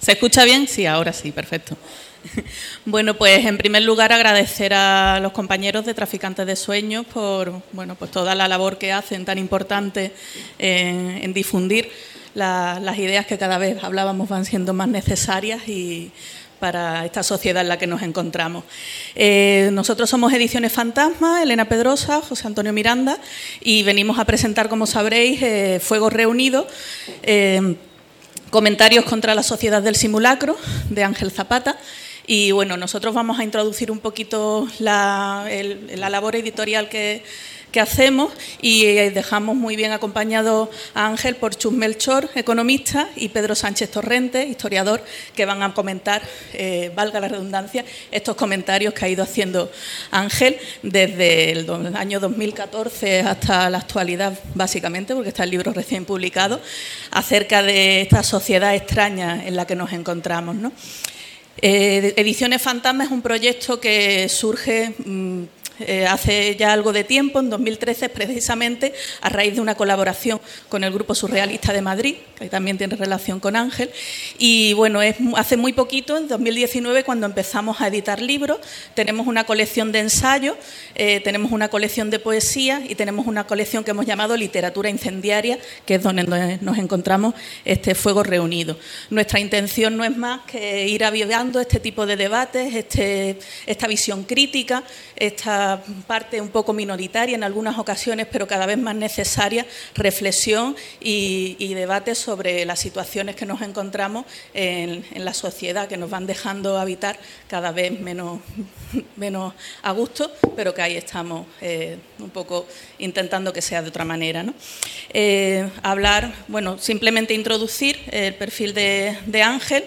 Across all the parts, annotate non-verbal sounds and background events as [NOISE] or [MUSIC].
¿Se escucha bien? Sí, ahora sí, perfecto. [LAUGHS] Bueno, pues en primer lugar agradecer a los compañeros de Traficantes de Sueños por bueno, pues toda la labor que hacen tan importante en, difundir la- las ideas que cada vez hablábamos van siendo más necesarias y para esta sociedad en la que nos encontramos. Eh, nosotros somos Ediciones Fantasma, Elena Pedrosa, José Antonio Miranda, y venimos a presentar, como sabréis, eh, Fuego Reunido. eh, Comentarios contra la sociedad del simulacro, de Ángel Zapata. Y bueno, nosotros vamos a introducir un poquito la, labor editorial que, que hacemos y eh, dejamos muy bien acompañado a Ángel por Chus Melchor, economista, y Pedro Sánchez Torrente, historiador, que van a comentar, eh, valga la redundancia, estos comentarios que ha ido haciendo Ángel desde el año 2014 hasta la actualidad, básicamente, porque está el libro recién publicado, acerca de esta sociedad extraña en la que nos encontramos. Eh, Ediciones Fantasma es un proyecto que surge mm, eh, hace ya algo de tiempo, en 2013, precisamente a raíz de una colaboración con el Grupo Surrealista de Madrid, que también tiene relación con Ángel. Y bueno, es hace muy poquito, en 2019, cuando empezamos a editar libros, tenemos una colección de ensayos, eh, tenemos una colección de poesía y tenemos una colección que hemos llamado Literatura Incendiaria, que es donde nos- nos encontramos este fuego reunido. Nuestra intención no es más que ir avivando este tipo de debates, este, esta visión crítica, esta parte un poco minoritaria en algunas ocasiones, pero cada vez más necesaria, reflexión y, debate sobre las situaciones que nos encontramos en, la sociedad, que nos van dejando habitar cada vez menos, [LAUGHS] menos a gusto, pero que ahí estamos eh, un poco intentando que sea de otra manera. ¿no? Eh, hablar, bueno, simplemente introducir el perfil de, Ángel,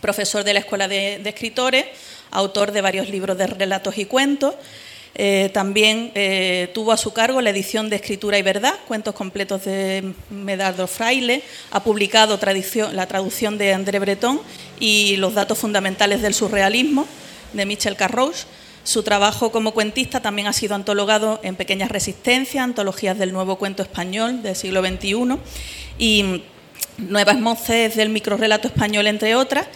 profesor de la Escuela de Escritores, autor de varios libros de relatos y cuentos. Eh, también eh, tuvo a su cargo la edición de Escritura y Verdad, cuentos completos de Medardo Fraile, ha publicado la traducción de André Breton y los datos fundamentales del surrealismo de Michel Carrouche. Su trabajo como cuentista también ha sido antologado en Pequeñas Resistencias, antologías del nuevo cuento español del siglo XXI y Nuevas Voces del microrrelato español, entre otras,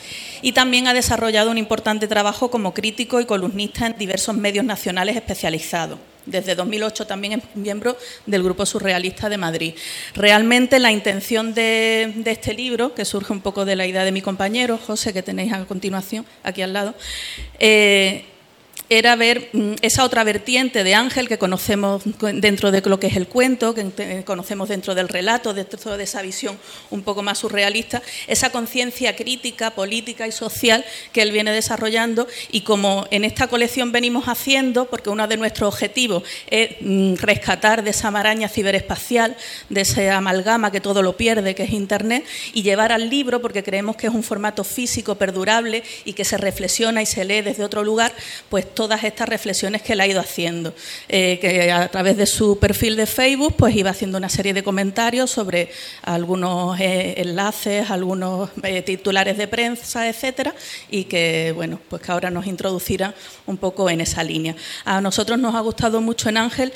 y también ha desarrollado un importante trabajo como crítico y columnista en diversos medios nacionales especializados. Desde 2008 también es miembro del Grupo Surrealista de Madrid. Realmente la intención de, de este libro, que surge un poco de la idea de mi compañero, José, que tenéis a continuación aquí al lado, eh, era ver mm, esa otra vertiente de Ángel que conocemos dentro de lo que es el cuento, que ente- conocemos dentro del relato, dentro de esa visión un poco más surrealista, esa conciencia crítica, política y social que él viene desarrollando y como en esta colección venimos haciendo, porque uno de nuestros objetivos es mm, rescatar de esa maraña ciberespacial, de esa amalgama que todo lo pierde, que es Internet, y llevar al libro, porque creemos que es un formato físico perdurable y que se reflexiona y se lee desde otro lugar, pues todas estas reflexiones que él ha ido haciendo. Eh, que a través de su perfil de Facebook, pues iba haciendo una serie de comentarios sobre algunos eh, enlaces, algunos eh, titulares de prensa, etcétera, y que, bueno, pues que ahora nos introducirá un poco en esa línea. A nosotros nos ha gustado mucho en Ángel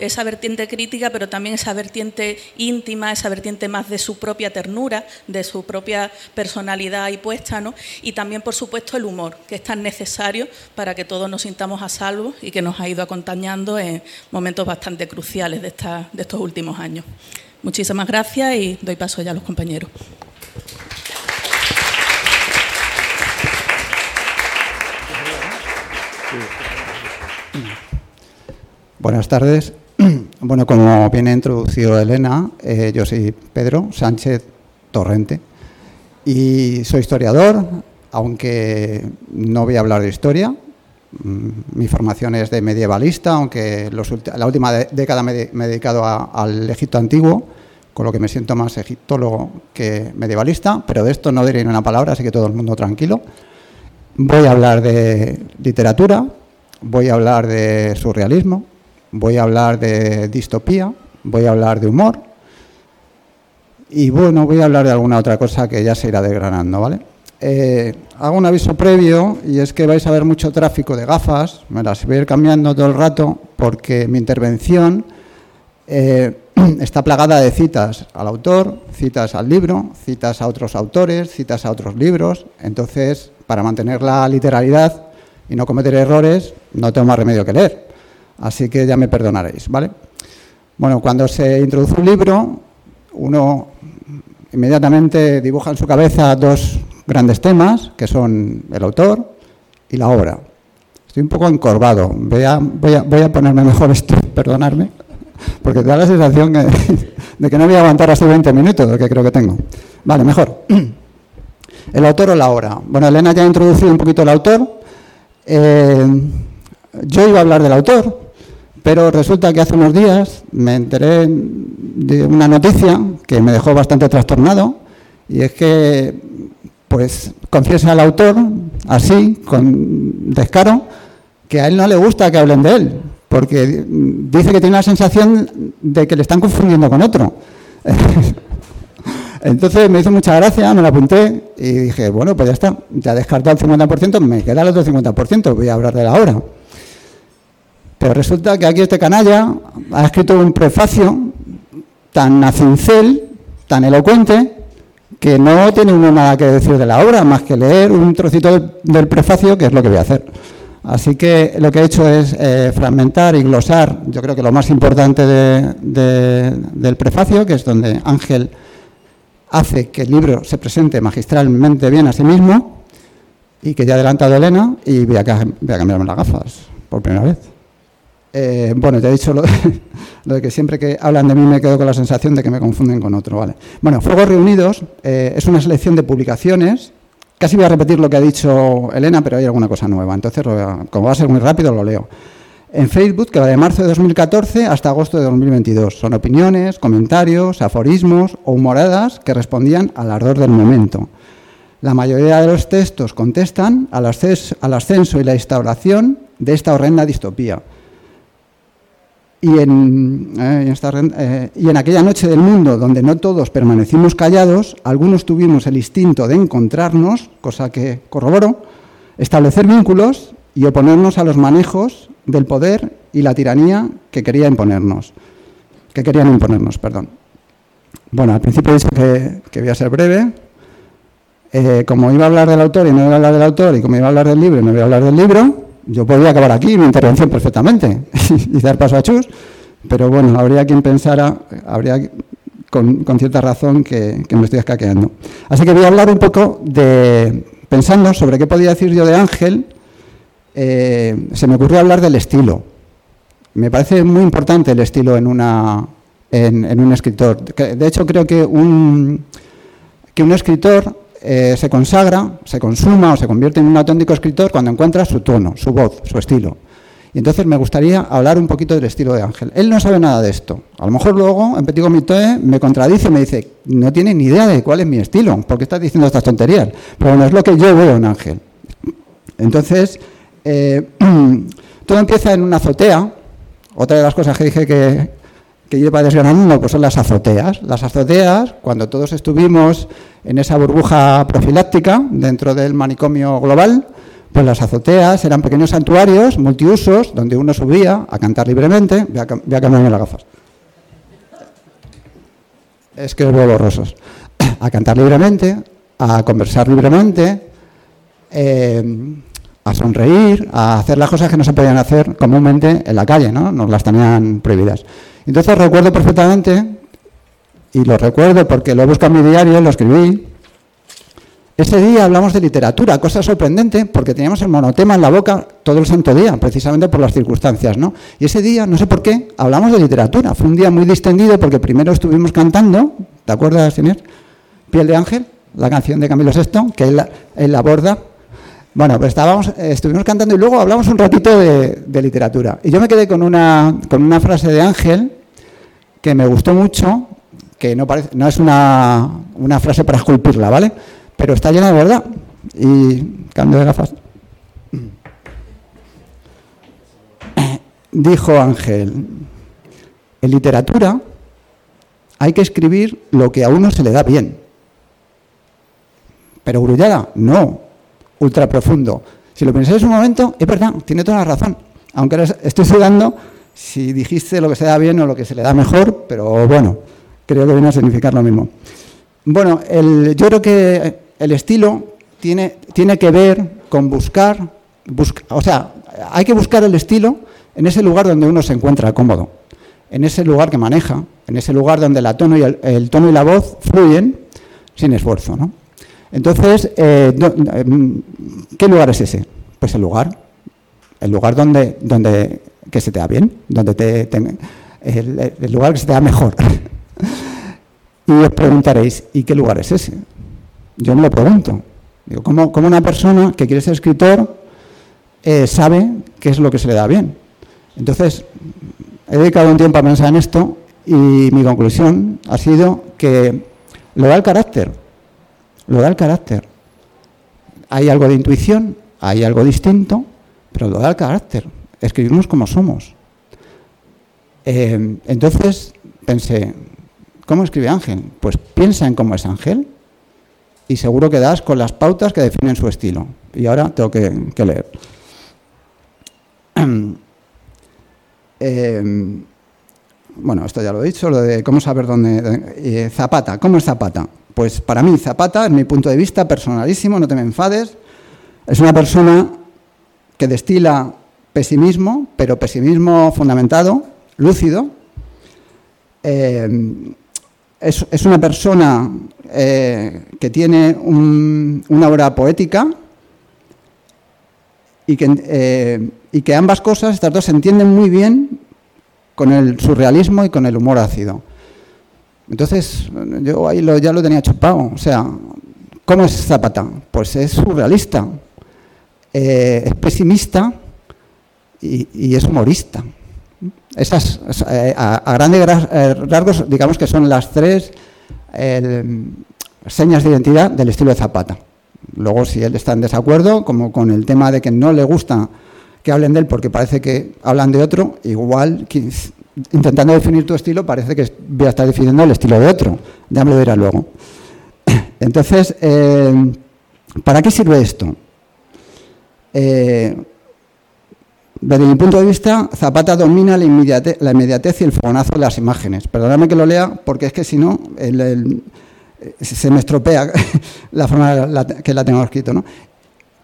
esa vertiente crítica, pero también esa vertiente íntima, esa vertiente más de su propia ternura, de su propia personalidad y puesta, ¿no? Y también, por supuesto, el humor, que es tan necesario para que todos nos sintamos a salvo y que nos ha ido acompañando en momentos bastante cruciales de, esta- de estos últimos años. Muchísimas gracias y doy paso ya a los compañeros. Buenas tardes. [CLEARS THROAT] Bueno, como bien introducido Elena, eh, yo soy Pedro Sánchez Torrente y soy historiador, aunque no voy a hablar de historia. Mm, Mi formación es de medievalista, aunque la última década me, he dedicado al Egipto antiguo, con lo que me siento más egiptólogo que medievalista, pero de esto no diré ni una palabra, así que todo el mundo tranquilo. Voy a hablar de literatura, voy a hablar de surrealismo, voy a hablar de distopía, voy a hablar de humor y bueno, voy a hablar de alguna otra cosa que ya se irá desgranando, ¿vale? Eh, hago un aviso previo y es que vais a ver mucho tráfico de gafas, me las voy a ir cambiando todo el rato porque mi intervención eh, [CLEARS THROAT] está plagada de citas al autor, citas al libro, citas a otros autores, citas a otros libros, entonces para mantener la literalidad y no cometer errores no tengo más remedio que leer, así que ya me perdonaréis, ¿vale? Bueno, cuando se introduce un libro, uno inmediatamente dibuja en su cabeza dos grandes temas, que son el autor y la obra. Estoy un poco encorvado, voy a, voy a, voy a ponerme mejor esto, [LAUGHS] perdonarme, porque da la sensación [LAUGHS] de que no voy a aguantar hasta 20 minutos, lo que creo que tengo. Vale, mejor. [CLEARS THROAT] El autor o la obra. Bueno, Elena ya ha introducido un poquito el autor. Eh, yo iba a hablar del autor, pero resulta que hace unos días me enteré de una noticia que me dejó bastante trastornado y es que, pues, confiesa al autor, así, con descaro, que a él no le gusta que hablen de él, porque dice que tiene la sensación de que le están confundiendo con otro. [LAUGHS] Entonces me hizo mucha gracia, me lo apunté y dije, bueno, pues ya está, ya he descartado el 50%, me queda el otro 50%, voy a hablar de la hora. Pero resulta que aquí este canalla ha escrito un prefacio tan acincel, tan elocuente, que no tiene uno nada que decir de la obra, más que leer un trocito del, prefacio, que es lo que voy a hacer. Así que lo que he hecho es eh, fragmentar y glosar, yo creo que lo más importante del prefacio, que es donde Ángel hace que el libro se presente magistralmente bien a sí mismo, y que ya ha adelantado Elena, y voy a cambiarme las gafas por primera vez. Eh, bueno, te he dicho [LAUGHS] lo de, que siempre que hablan de mí me quedo con la sensación de que me confunden con otro. Vale. Bueno, Fuegos Reunidos eh, es una selección de publicaciones. Casi voy a repetir lo que ha dicho Elena, pero hay alguna cosa nueva. Entonces, como va a ser muy rápido, lo leo. En Facebook, que va de marzo de 2014 hasta agosto de 2022. Son opiniones, comentarios, aforismos o humoradas que respondían al ardor del momento. La mayoría de los textos contestan al ascenso y la instauración de esta horrenda distopía y en, eh, eh, y en aquella noche del mundo donde no todos permanecimos callados, algunos tuvimos el instinto de encontrarnos, cosa que corroboro, establecer vínculos y oponernos a los manejos del poder y la tiranía que quería imponernos, que querían imponernos, perdón. Bueno, al principio he dicho que, que voy a ser breve. Eh, como iba a hablar del autor y no iba a hablar del autor, y como iba a hablar del libro y no voy a hablar del libro, yo podría acabar aquí mi intervención perfectamente [LAUGHS] y dar paso a Chus, pero bueno, habría quien pensara, habría con, cierta razón que, me estoy escaqueando. Así que voy a hablar un poco de, pensando sobre qué podía decir yo de Ángel, eh, se me ocurrió hablar del estilo. Me parece muy importante el estilo en, una, en, un escritor. De hecho, creo que un, que un escritor eh, se consagra, se consuma o se convierte en un auténtico escritor cuando encuentra su tono, su voz, su estilo. Y entonces me gustaría hablar un poquito del estilo de Ángel. Él no sabe nada de esto. A lo mejor luego en Petit Comité me contradice me dice, no tiene ni idea de cuál es mi estilo, porque estás diciendo estas tonterías. Pero bueno, es lo que yo veo en Ángel. Entonces, eh, [CLEARS THROAT] todo empieza en una azotea. Otra de las cosas que dije que, que lleva desgranando pues son las azoteas. Las azoteas, cuando todos estuvimos en esa burbuja profiláctica dentro del manicomio global, pues las azoteas eran pequeños santuarios multiusos donde uno subía a cantar libremente. Voy a, cambiarme las gafas. Es que los veo borrosos. A cantar libremente, a conversar libremente, eh, a sonreír, a hacer las cosas que no se podían hacer comúnmente en la calle, ¿no? Nos las tenían prohibidas. Entonces recuerdo perfectamente, y lo recuerdo porque lo he buscado en mi diario, lo escribí, ese día hablamos de literatura, cosa sorprendente, porque teníamos el monotema en la boca todo el santo día, precisamente por las circunstancias, ¿no? Y ese día, no sé por qué, hablamos de literatura. Fue un día muy distendido porque primero estuvimos cantando, ¿te acuerdas, señor? Piel de Ángel, la canción de Camilo VI, que él él aborda. Bueno, pues estábamos, estuvimos cantando y luego hablamos un ratito de, literatura. Y yo me quedé con una, con una frase de Ángel que me gustó mucho, que no, parece, no es una, una frase para esculpirla, ¿vale? Pero está llena de verdad. Y cambio de gafas. [COUGHS] Dijo Ángel, en literatura hay que escribir lo que a uno se le da bien. Pero grullada, no, ultra profundo. Si lo pensáis un momento, es verdad, tiene toda la razón. Aunque ahora estoy sudando si dijiste lo que se da bien o lo que se le da mejor, pero bueno, creo que viene a significar lo mismo. Bueno, yo creo que el estilo tiene, tiene que ver con buscar, o sea, hay que buscar el estilo en ese lugar donde uno se encuentra cómodo, en ese lugar que maneja, en ese lugar donde la tono y el, tono y la voz fluyen sin esfuerzo. ¿no? Entonces, eh, em, ¿qué lugar es ese? Pues el lugar, el lugar donde, donde que se te da bien, donde te, el, lugar que se te da mejor. [LAUGHS] y os preguntaréis, ¿y qué lugar es ese? Yo me lo pregunto. Digo, ¿cómo, una persona que quiere ser escritor eh, sabe qué es lo que se le da bien? Entonces, he dedicado un tiempo a pensar en esto y mi conclusión ha sido que lo da el carácter, lo da el carácter. Hay algo de intuición, hay algo distinto, pero lo da el carácter escribimos como somos. Eh, entonces pensé, ¿cómo escribe Ángel? Pues piensa en cómo es Ángel y seguro que das con las pautas que definen su estilo. Y ahora tengo que, leer. [CLEARS THROAT] Eh, bueno, esto ya lo he dicho, lo de cómo saber dónde... Eh, Zapata, ¿cómo es Zapata? Pues para mí Zapata, en mi punto de vista personalísimo, no te me enfades, es una persona que destila pesimismo, pero pesimismo fundamentado, lúcido. Eh, es, una persona eh, que tiene una obra poética y que, y que ambas cosas, estas dos, se entienden muy bien con el surrealismo y con el humor ácido. Entonces, yo ahí ya lo tenía chupado. O sea, ¿cómo es Zapata? Pues es surrealista, es pesimista, y, es humorista. Esas, eh, a, grandes eh, rasgos, digamos que son las tres señas de identidad del estilo de Zapata. Luego, si él está en desacuerdo, como con el tema de que no le gusta que hablen de él porque parece que hablan de otro, igual intentando definir tu estilo parece que voy a estar definiendo el estilo de otro. Ya me lo dirá luego. [LAUGHS] Entonces, eh, ¿para qué sirve esto? Desde mi punto de vista, Zapata domina la inmediatez, y el fogonazo de las imágenes. Perdóname que lo lea, porque es que si no, se me estropea [LAUGHS] la forma que la tengo escrito. ¿no?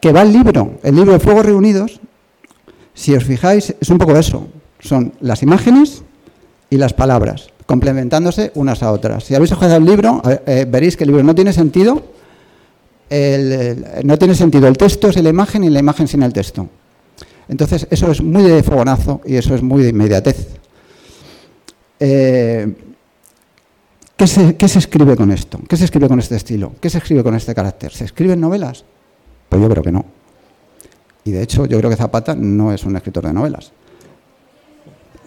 Que va el libro, el libro de Fuegos Reunidos, si os fijáis, es un poco eso. Son las imágenes y las palabras, complementándose unas a otras. Si habéis ojeado el libro, eh, veréis que el libro no tiene sentido. no tiene sentido el texto sin la imagen y la imagen sin el texto. Entonces, eso es muy de fogonazo y eso es muy de inmediatez. Eh, ¿qué, se, escribe con esto? ¿Qué se escribe con este estilo? ¿Qué se escribe con este carácter? ¿Se escriben novelas? Pues yo creo que no. Y de hecho, yo creo que Zapata no es un escritor de novelas.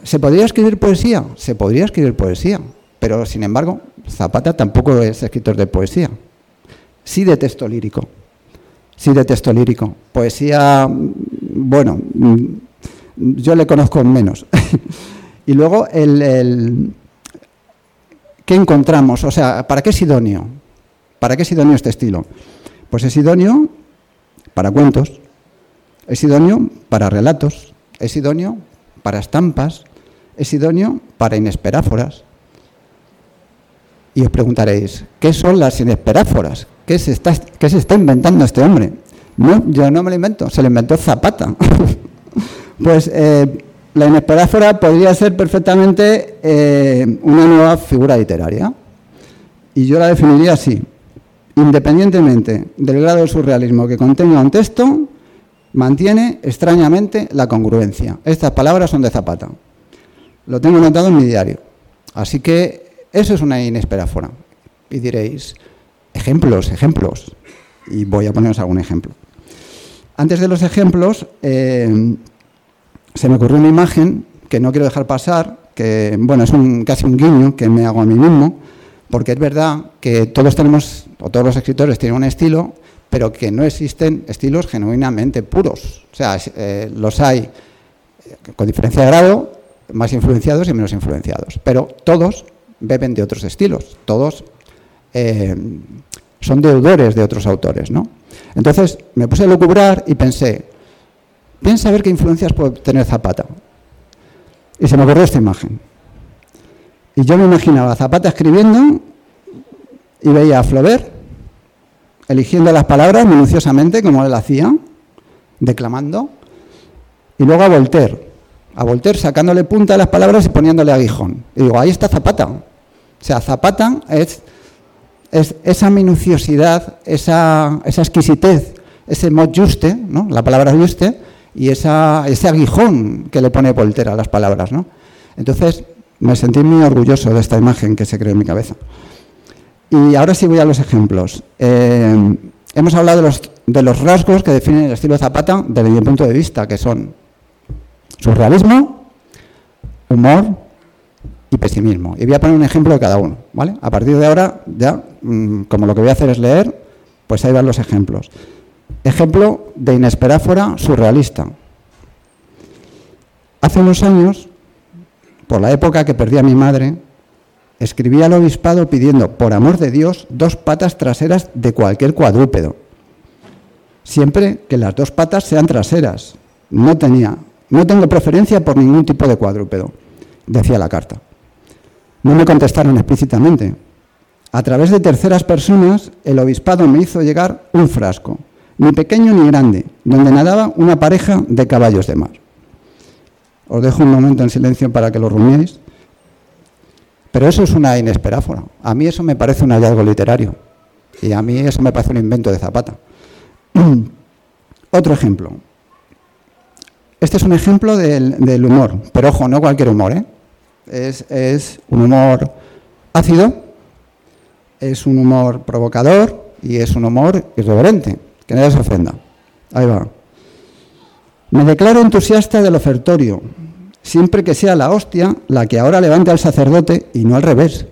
¿Se podría escribir poesía? Se podría escribir poesía. Pero, sin embargo, Zapata tampoco es escritor de poesía. Sí de texto lírico. Sí de texto lírico. Poesía bueno, mm, yo le conozco menos. [LAUGHS] y luego, el, ¿qué encontramos? O sea, ¿para qué es idóneo? ¿Para qué es idóneo este estilo? Pues es idóneo para cuentos, es idóneo para relatos, es idóneo para estampas, es idóneo para inesperáforas. Y os preguntaréis, ¿qué son las inesperáforas? ¿Qué se está, qué se está inventando este hombre? No, yo no me lo invento, se lo inventó Zapata. [LAUGHS] pues eh, la inesperáfora podría ser perfectamente eh, una nueva figura literaria. Y yo la definiría así. Independientemente del grado de surrealismo que contenga un texto, mantiene extrañamente la congruencia. Estas palabras son de Zapata. Lo tengo anotado en mi diario. Así que eso es una inesperáfora. Y diréis, ejemplos, ejemplos. Y voy a poneros algún ejemplo. Antes de los ejemplos, eh, se me ocurrió una imagen que no quiero dejar pasar, que bueno, es un, casi un guiño que me hago a mí mismo, porque es verdad que todos tenemos, o todos los escritores tienen un estilo, pero que no existen estilos genuinamente puros. O sea, eh, los hay eh, con diferencia de grado, más influenciados y menos influenciados. Pero todos beben de otros estilos, todos eh, son deudores de otros autores, ¿no? Entonces me puse a lucubrar y pensé, piensa a ver qué influencias puede tener Zapata. Y se me ocurrió esta imagen. Y yo me imaginaba Zapata escribiendo y veía a Flaubert eligiendo las palabras minuciosamente, como él hacía, declamando, y luego a Voltaire, a Voltaire sacándole punta a las palabras y poniéndole aguijón. Y digo, ahí está Zapata. O sea, Zapata es, es esa minuciosidad, esa, esa exquisitez, ese mot juste, ¿no? la palabra juste, y esa, ese aguijón que le pone Voltaire a las palabras. ¿no? Entonces, me sentí muy orgulloso de esta imagen que se creó en mi cabeza. Y ahora sí voy a los ejemplos. Eh, hemos hablado de los, de los rasgos que definen el estilo Zapata desde mi punto de vista, que son surrealismo, humor y pesimismo. Y voy a poner un ejemplo de cada uno. ¿vale? A partir de ahora, ya, mm, como lo que voy a hacer es leer, pues ahí van los ejemplos. Ejemplo de inesperáfora surrealista. Hace unos años, por la época que perdí a mi madre, escribí al obispado pidiendo, por amor de Dios, dos patas traseras de cualquier cuadrúpedo. Siempre que las dos patas sean traseras. No tenía, no tengo preferencia por ningún tipo de cuadrúpedo, decía la carta. No me contestaron explícitamente. A través de terceras personas, el obispado me hizo llegar un frasco, ni pequeño ni grande, donde nadaba una pareja de caballos de mar. Os dejo un momento en silencio para que lo rumiéis. Pero eso es una inesperáfora. A mí eso me parece un hallazgo literario. Y a mí eso me parece un invento de Zapata. [CLEARS THROAT] Otro ejemplo. Este es un ejemplo del, humor, pero ojo, no cualquier humor. ¿eh? Es, es, un humor ácido, es un humor provocador y es un humor irreverente. Que nadie se ofenda. Ahí va. Me declaro entusiasta del ofertorio, siempre que sea la hostia la que ahora levante al sacerdote y no al revés.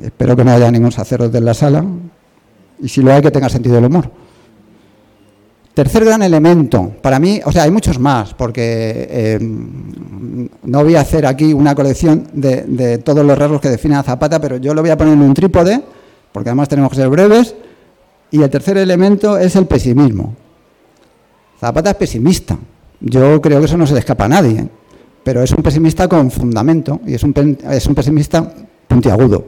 Espero que no haya ningún sacerdote en la sala y si lo hay que tenga sentido del humor. Tercer gran elemento, para mí, o sea, hay muchos más, porque eh, no voy a hacer aquí una colección de, de, todos los rasgos que definen a Zapata, pero yo lo voy a poner en un trípode, porque además tenemos que ser breves, y el tercer elemento es el pesimismo. Zapata es pesimista, yo creo que eso no se le escapa a nadie pero es un pesimista con fundamento y es un, es un pesimista puntiagudo.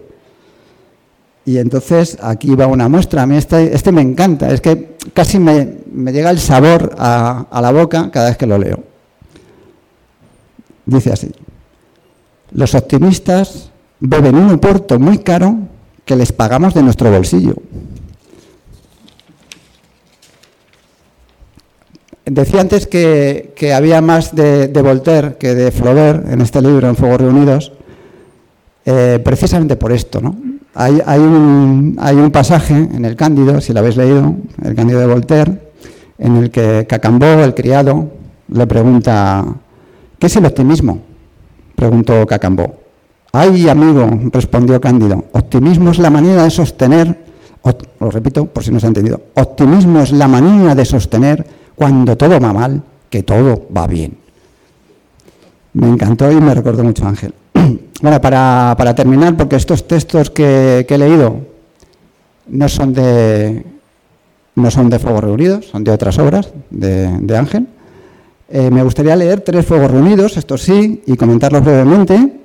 Y entonces aquí va una muestra. A mí este, este me encanta, es que casi me, me llega el sabor a, a la boca cada vez que lo leo. Dice así, los optimistas beben un oporto muy caro que les pagamos de nuestro bolsillo. Decía antes que, había más de, Voltaire que de Flaubert en este libro, en Fuegos Reunidos, eh, precisamente por esto. ¿no? Hay, un, pasaje en el Cándido, si lo habéis leído, el Cándido de Voltaire, en el que Cacambó, el criado, le pregunta, ¿qué es el optimismo? Preguntó Cacambó. Ay, amigo, respondió Cándido, optimismo es la manera de sostener, lo repito por si no se ha entendido, optimismo es la manera de sostener cuando todo va mal, que todo va bien. Me encantó y me recordó mucho Ángel. [CLEARS THROAT] Bueno, para, terminar, porque estos textos que, he leído no son de no son de Fuegos Reunidos, son de otras obras de, Ángel. Eh, me gustaría leer tres Fuegos Reunidos, estos sí, y comentarlos brevemente.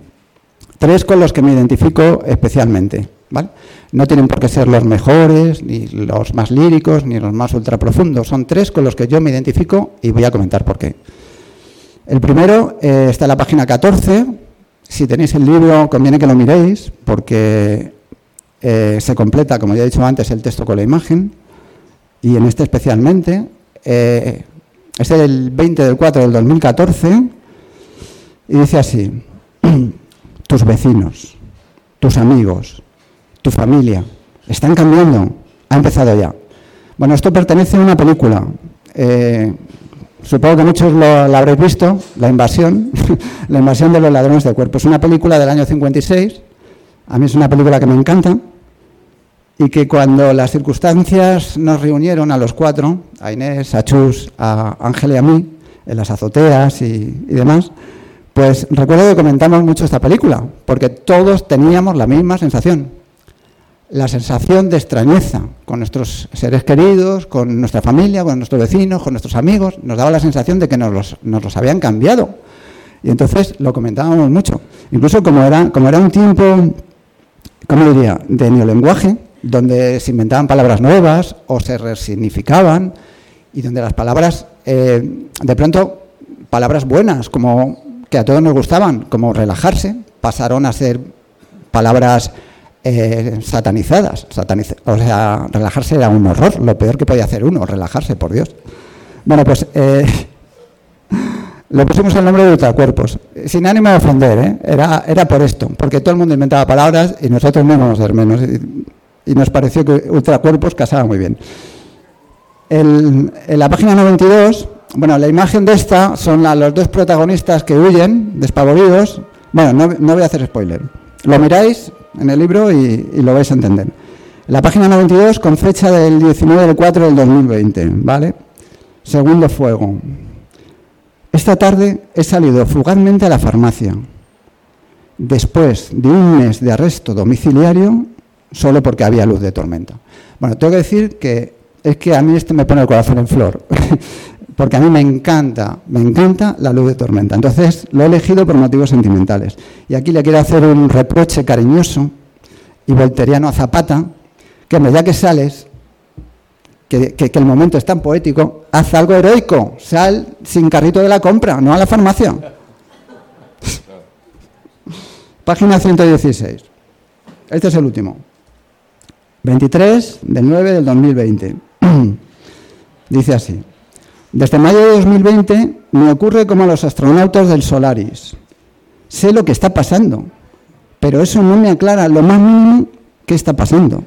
Tres con los que me identifico especialmente. No tienen por qué ser los mejores, ni los más líricos, ni los más ultraprofundos. Son tres con los que yo me identifico y voy a comentar por qué. El primero eh, está en la página 14. Si tenéis el libro, conviene que lo miréis, porque eh, se completa, como ya he dicho antes, el texto con la imagen. Y en este especialmente. Eh, es del 20 del 4 del 2014. Y dice así: [CLEARS THROAT] Tus vecinos, tus amigos, tu familia. Están cambiando. Ha empezado ya. Bueno, esto pertenece a una película. Eh, supongo que muchos lo, la habréis visto, La invasión, [LAUGHS] La invasión de los ladrones de cuerpos. Es una película del año 56. A mí es una película que me encanta. Y que cuando las circunstancias nos reunieron a los cuatro, a Inés, a Chus, a Ángel y a mí, en las azoteas y, y demás, Pues recuerdo que comentamos mucho esta película, porque todos teníamos la misma sensación. La sensación de extrañeza con nuestros seres queridos, con nuestra familia, con nuestros vecinos, con nuestros amigos. Nos daba la sensación de que nos los, nos los habían cambiado. Y entonces lo comentábamos mucho. Incluso como era, como era un tiempo, ¿cómo diría?, de neolenguaje, donde se inventaban palabras nuevas o se resignificaban y donde las palabras, eh, de pronto, palabras buenas, como que a todos nos gustaban, como relajarse, pasaron a ser palabras eh, satanizadas. o sea, relajarse era un horror, lo peor que podía hacer uno, relajarse, por Dios. Bueno, pues eh, [LAUGHS] le pusimos el nombre de ultracuerpos, sin ánimo de ofender, ¿eh? era, era por esto, porque todo el mundo inventaba palabras y nosotros no íbamos a ser menos. Y, nos pareció que ultracuerpos casaba muy bien. en la página 92 bueno, la imagen de esta son los dos protagonistas que huyen, despavoridos. Bueno, no, voy a hacer spoiler. Lo miráis en el libro y, lo vais a entender. La página 92 con fecha del 19 del 4 del 2020, ¿vale? Segundo fuego. Esta tarde he salido fugazmente a la farmacia, después de un mes de arresto domiciliario, solo porque había luz de tormenta. Bueno, tengo que decir que es que a mí este me pone el corazón en flor. [LAUGHS] porque a mí me encanta, me encanta la luz de tormenta. Entonces lo he elegido por motivos sentimentales. Y aquí le quiero hacer un reproche cariñoso y volteriano a Zapata, que ya que sales, que, el momento es tan poético, haz algo heroico, sal sin carrito de la compra, no a la farmacia. [LAUGHS] Página 116. Este es el último. 23 del 9 del 2020. [CLEARS THROAT] Dice así. Desde mayo de 2020 me ocurre como a los astronautas del Solaris. Sé lo que está pasando, pero eso no me aclara lo más mínimo qué está pasando.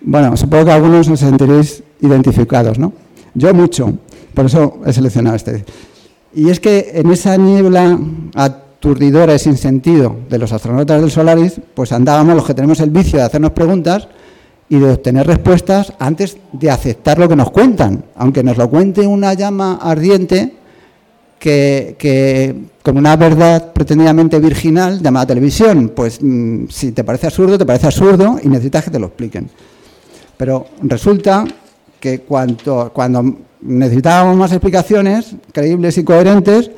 Bueno, supongo que algunos os sentiréis identificados, ¿no? Yo mucho, por eso he seleccionado este. Y es que en esa niebla aturdidora y sin sentido de los astronautas del Solaris, pues andábamos los que tenemos el vicio de hacernos preguntas y de obtener respuestas antes de aceptar lo que nos cuentan, aunque nos lo cuente una llama ardiente que, con una verdad pretendidamente virginal llamada televisión, pues mm, si te parece absurdo, te parece absurdo y necesitas que te lo expliquen. Pero resulta que cuando, cuando necesitábamos más explicaciones creíbles y coherentes,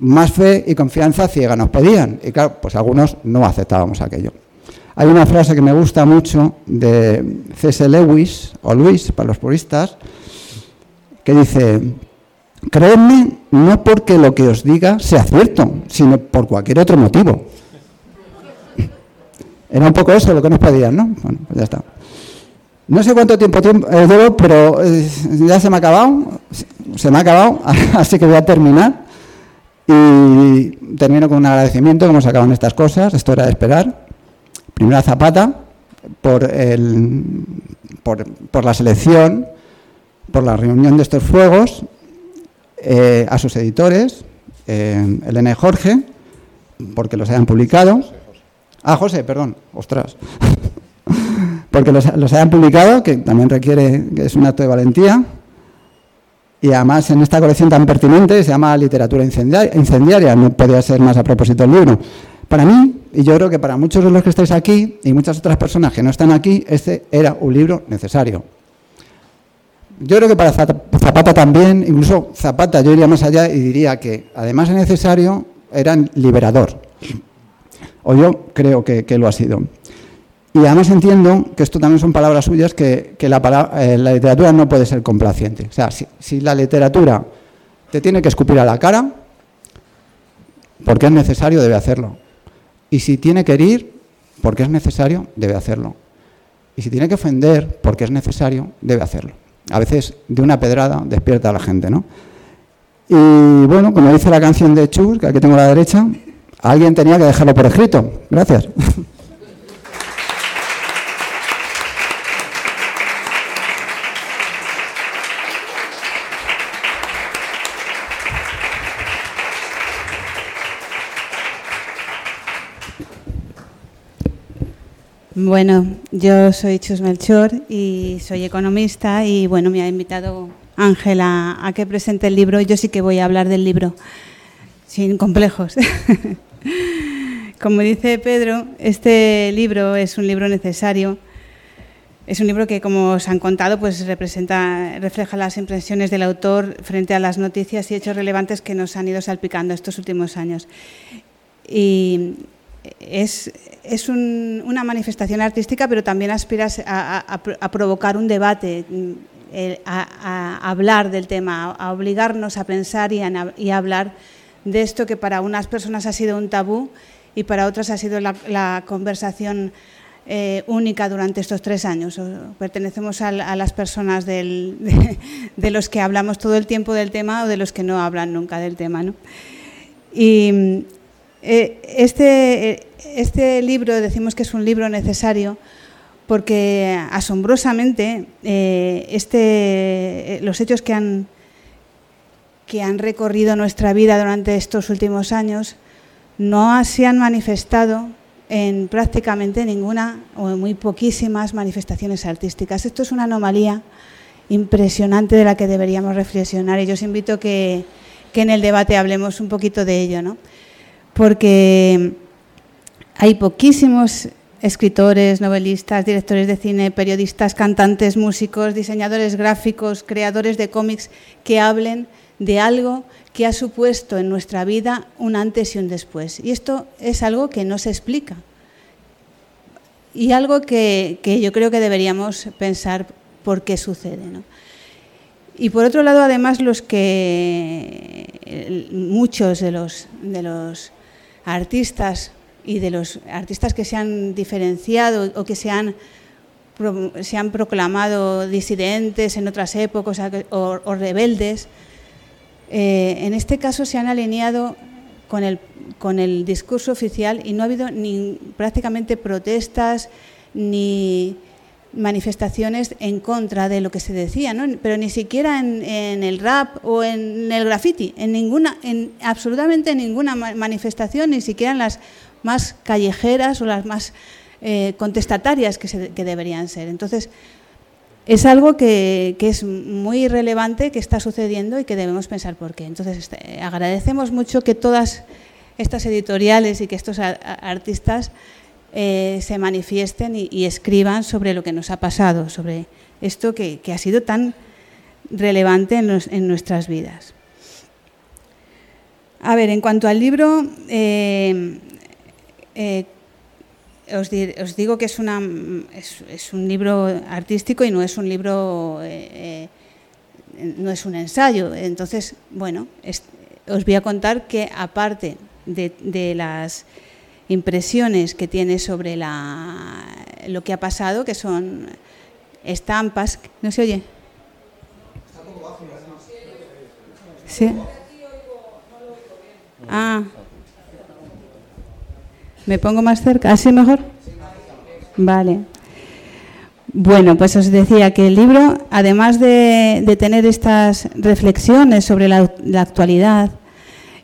más fe y confianza ciega nos pedían. Y claro, pues algunos no aceptábamos aquello. Hay una frase que me gusta mucho de C.S. Lewis, o Luis para los puristas, que dice, creedme no porque lo que os diga sea cierto, sino por cualquier otro motivo. [LAUGHS] Era un poco eso lo que nos pedían, ¿no? Bueno, pues ya está. No sé cuánto tiempo, eh, pero eh, ya se me ha acabado, se me ha acabado, [LAUGHS] así que voy a terminar. Y termino con un agradecimiento, como se acaban estas cosas, esto era de esperar. Primero a Zapata por, el, por, la selección, por la reunión de estos fuegos, eh, a sus editores, eh, Elena y Jorge, porque los hayan publicado. Ah, José, perdón, ostras. [LAUGHS] porque los, los, hayan publicado, que también requiere, que es un acto de valentía. Y además en esta colección tan pertinente se llama Literatura incendiaria, incendiaria no podía ser más a propósito el libro. Para mí, y yo creo que para muchos de los que estáis aquí y muchas otras personas que no están aquí, este era un libro necesario. Yo creo que para Zapata también, incluso Zapata, yo iría más allá y diría que además de necesario, era liberador. O yo creo que, lo ha sido. Y además entiendo que esto también son palabras suyas, que, la, eh, la, literatura no puede ser complaciente. O sea, si la literatura te tiene que escupir a la cara, porque es necesario, debe hacerlo. Y si tiene que herir, porque es necesario, debe hacerlo. Y si tiene que ofender, porque es necesario, debe hacerlo. A veces de una pedrada despierta a la gente, ¿no? Y bueno, como dice la canción de Chus, que aquí tengo a la derecha, alguien tenía que dejarlo por escrito. Gracias. [LAUGHS] Bueno, yo soy Chus Melchor y soy economista y bueno, me ha invitado Ángela a que presente el libro. Yo sí que voy a hablar del libro. sin complejos. [LAUGHS] Como dice Pedro, este libro es un libro necesario. Es un libro que, como os han contado, pues refleja las impresiones del autor frente a las noticias y hechos relevantes que nos han ido salpicando estos últimos años. Y es, es una manifestación artística, pero también aspira a, provocar un debate, a, hablar del tema, a obligarnos a pensar y a, hablar de esto que para unas personas ha sido un tabú y para otras ha sido la, conversación eh, única durante estos tres años. Pertenecemos a, las personas [LAUGHS] de, los que hablamos todo el tiempo del tema o de los que no hablan nunca del tema. Y eh, este, este libro decimos que es un libro necesario porque asombrosamente eh, este, los hechos que han, que han recorrido nuestra vida durante estos últimos años no se han manifestado en prácticamente ninguna o en muy poquísimas manifestaciones artísticas. Esto es una anomalía impresionante de la que deberíamos reflexionar y yo os invito que, que en el debate hablemos un poquito de ello, ¿no? Porque hay poquísimos escritores, novelistas, directores de cine, periodistas, cantantes, músicos, diseñadores gráficos, creadores de cómics que hablen de algo que ha supuesto en nuestra vida un antes y un después. Y esto es algo que no se explica. Y algo que, yo creo que deberíamos pensar por qué sucede. Y por otro lado, además, los que muchos de los, de los artistas y de los artistas que se han diferenciado o que se han, se han proclamado disidentes en otras épocas o rebeldes, eh, en este caso se han alineado con el, con el discurso oficial y no ha habido ni prácticamente protestas ni manifestaciones en contra de lo que se decía, ¿no? pero ni siquiera en, el rap o en el graffiti, en ninguna, en absolutamente ninguna manifestación, ni siquiera en las más callejeras o las más eh, contestatarias que, que deberían ser. Entonces, es algo que, es muy relevante, que está sucediendo y que debemos pensar por qué. Entonces, este, agradecemos mucho que todas estas editoriales y que estos artistas eh, se manifiesten y, escriban sobre lo que nos ha pasado, sobre esto que, ha sido tan relevante en, nuestras vidas. A ver, en cuanto al libro, eh, eh, os, digo que es, un libro artístico y no es un libro, no es un ensayo. Entonces, bueno, os voy a contar que aparte de, las impresiones que tiene sobre la, lo que ha pasado, que son estampas, ¿no se oye? Sí. Ah. ¿Me pongo más cerca? ¿Así mejor? Vale. Bueno, pues os decía que el libro, además de, tener estas reflexiones sobre la, actualidad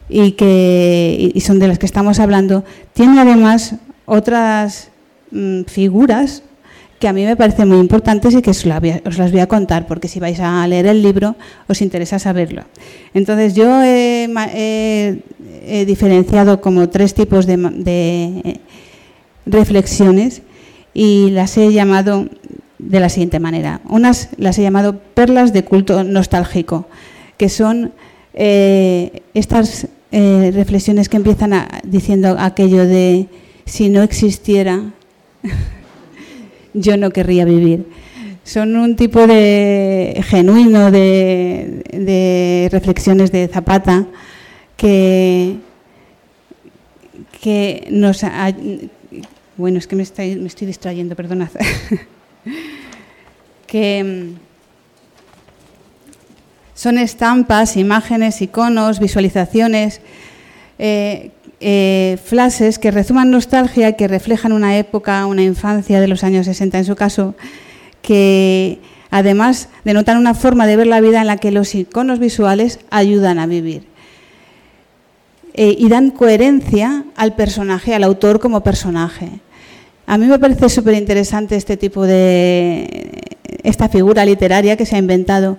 y que y son de las que estamos hablando, tiene además otras mm, figuras que a mí me parecen muy importantes y que os, las voy a contar, porque si vais a leer el libro os interesa saberlo. Entonces, yo he, diferenciado como tres tipos de, de, reflexiones y las he llamado de la siguiente manera. Unas las he llamado perlas de culto nostálgico, que son eh, estas eh, reflexiones que empiezan diciendo aquello de si no existiera [LAUGHS] yo no querría vivir. Son un tipo de genuino de, reflexiones de Zapata que, que nos... bueno, es que me estoy, me estoy distrayendo, perdonad. [LAUGHS] que mm, son estampas, imágenes, iconos, visualizaciones eh, eh, flashes que resuman nostalgia, que reflejan una época, una infancia de los años 60 en su caso, que además denotan una forma de ver la vida en la que los iconos visuales ayudan a vivir. Eh, y dan coherencia al personaje, al autor como personaje. A mí me parece súper interesante este tipo de, esta figura literaria que se ha inventado,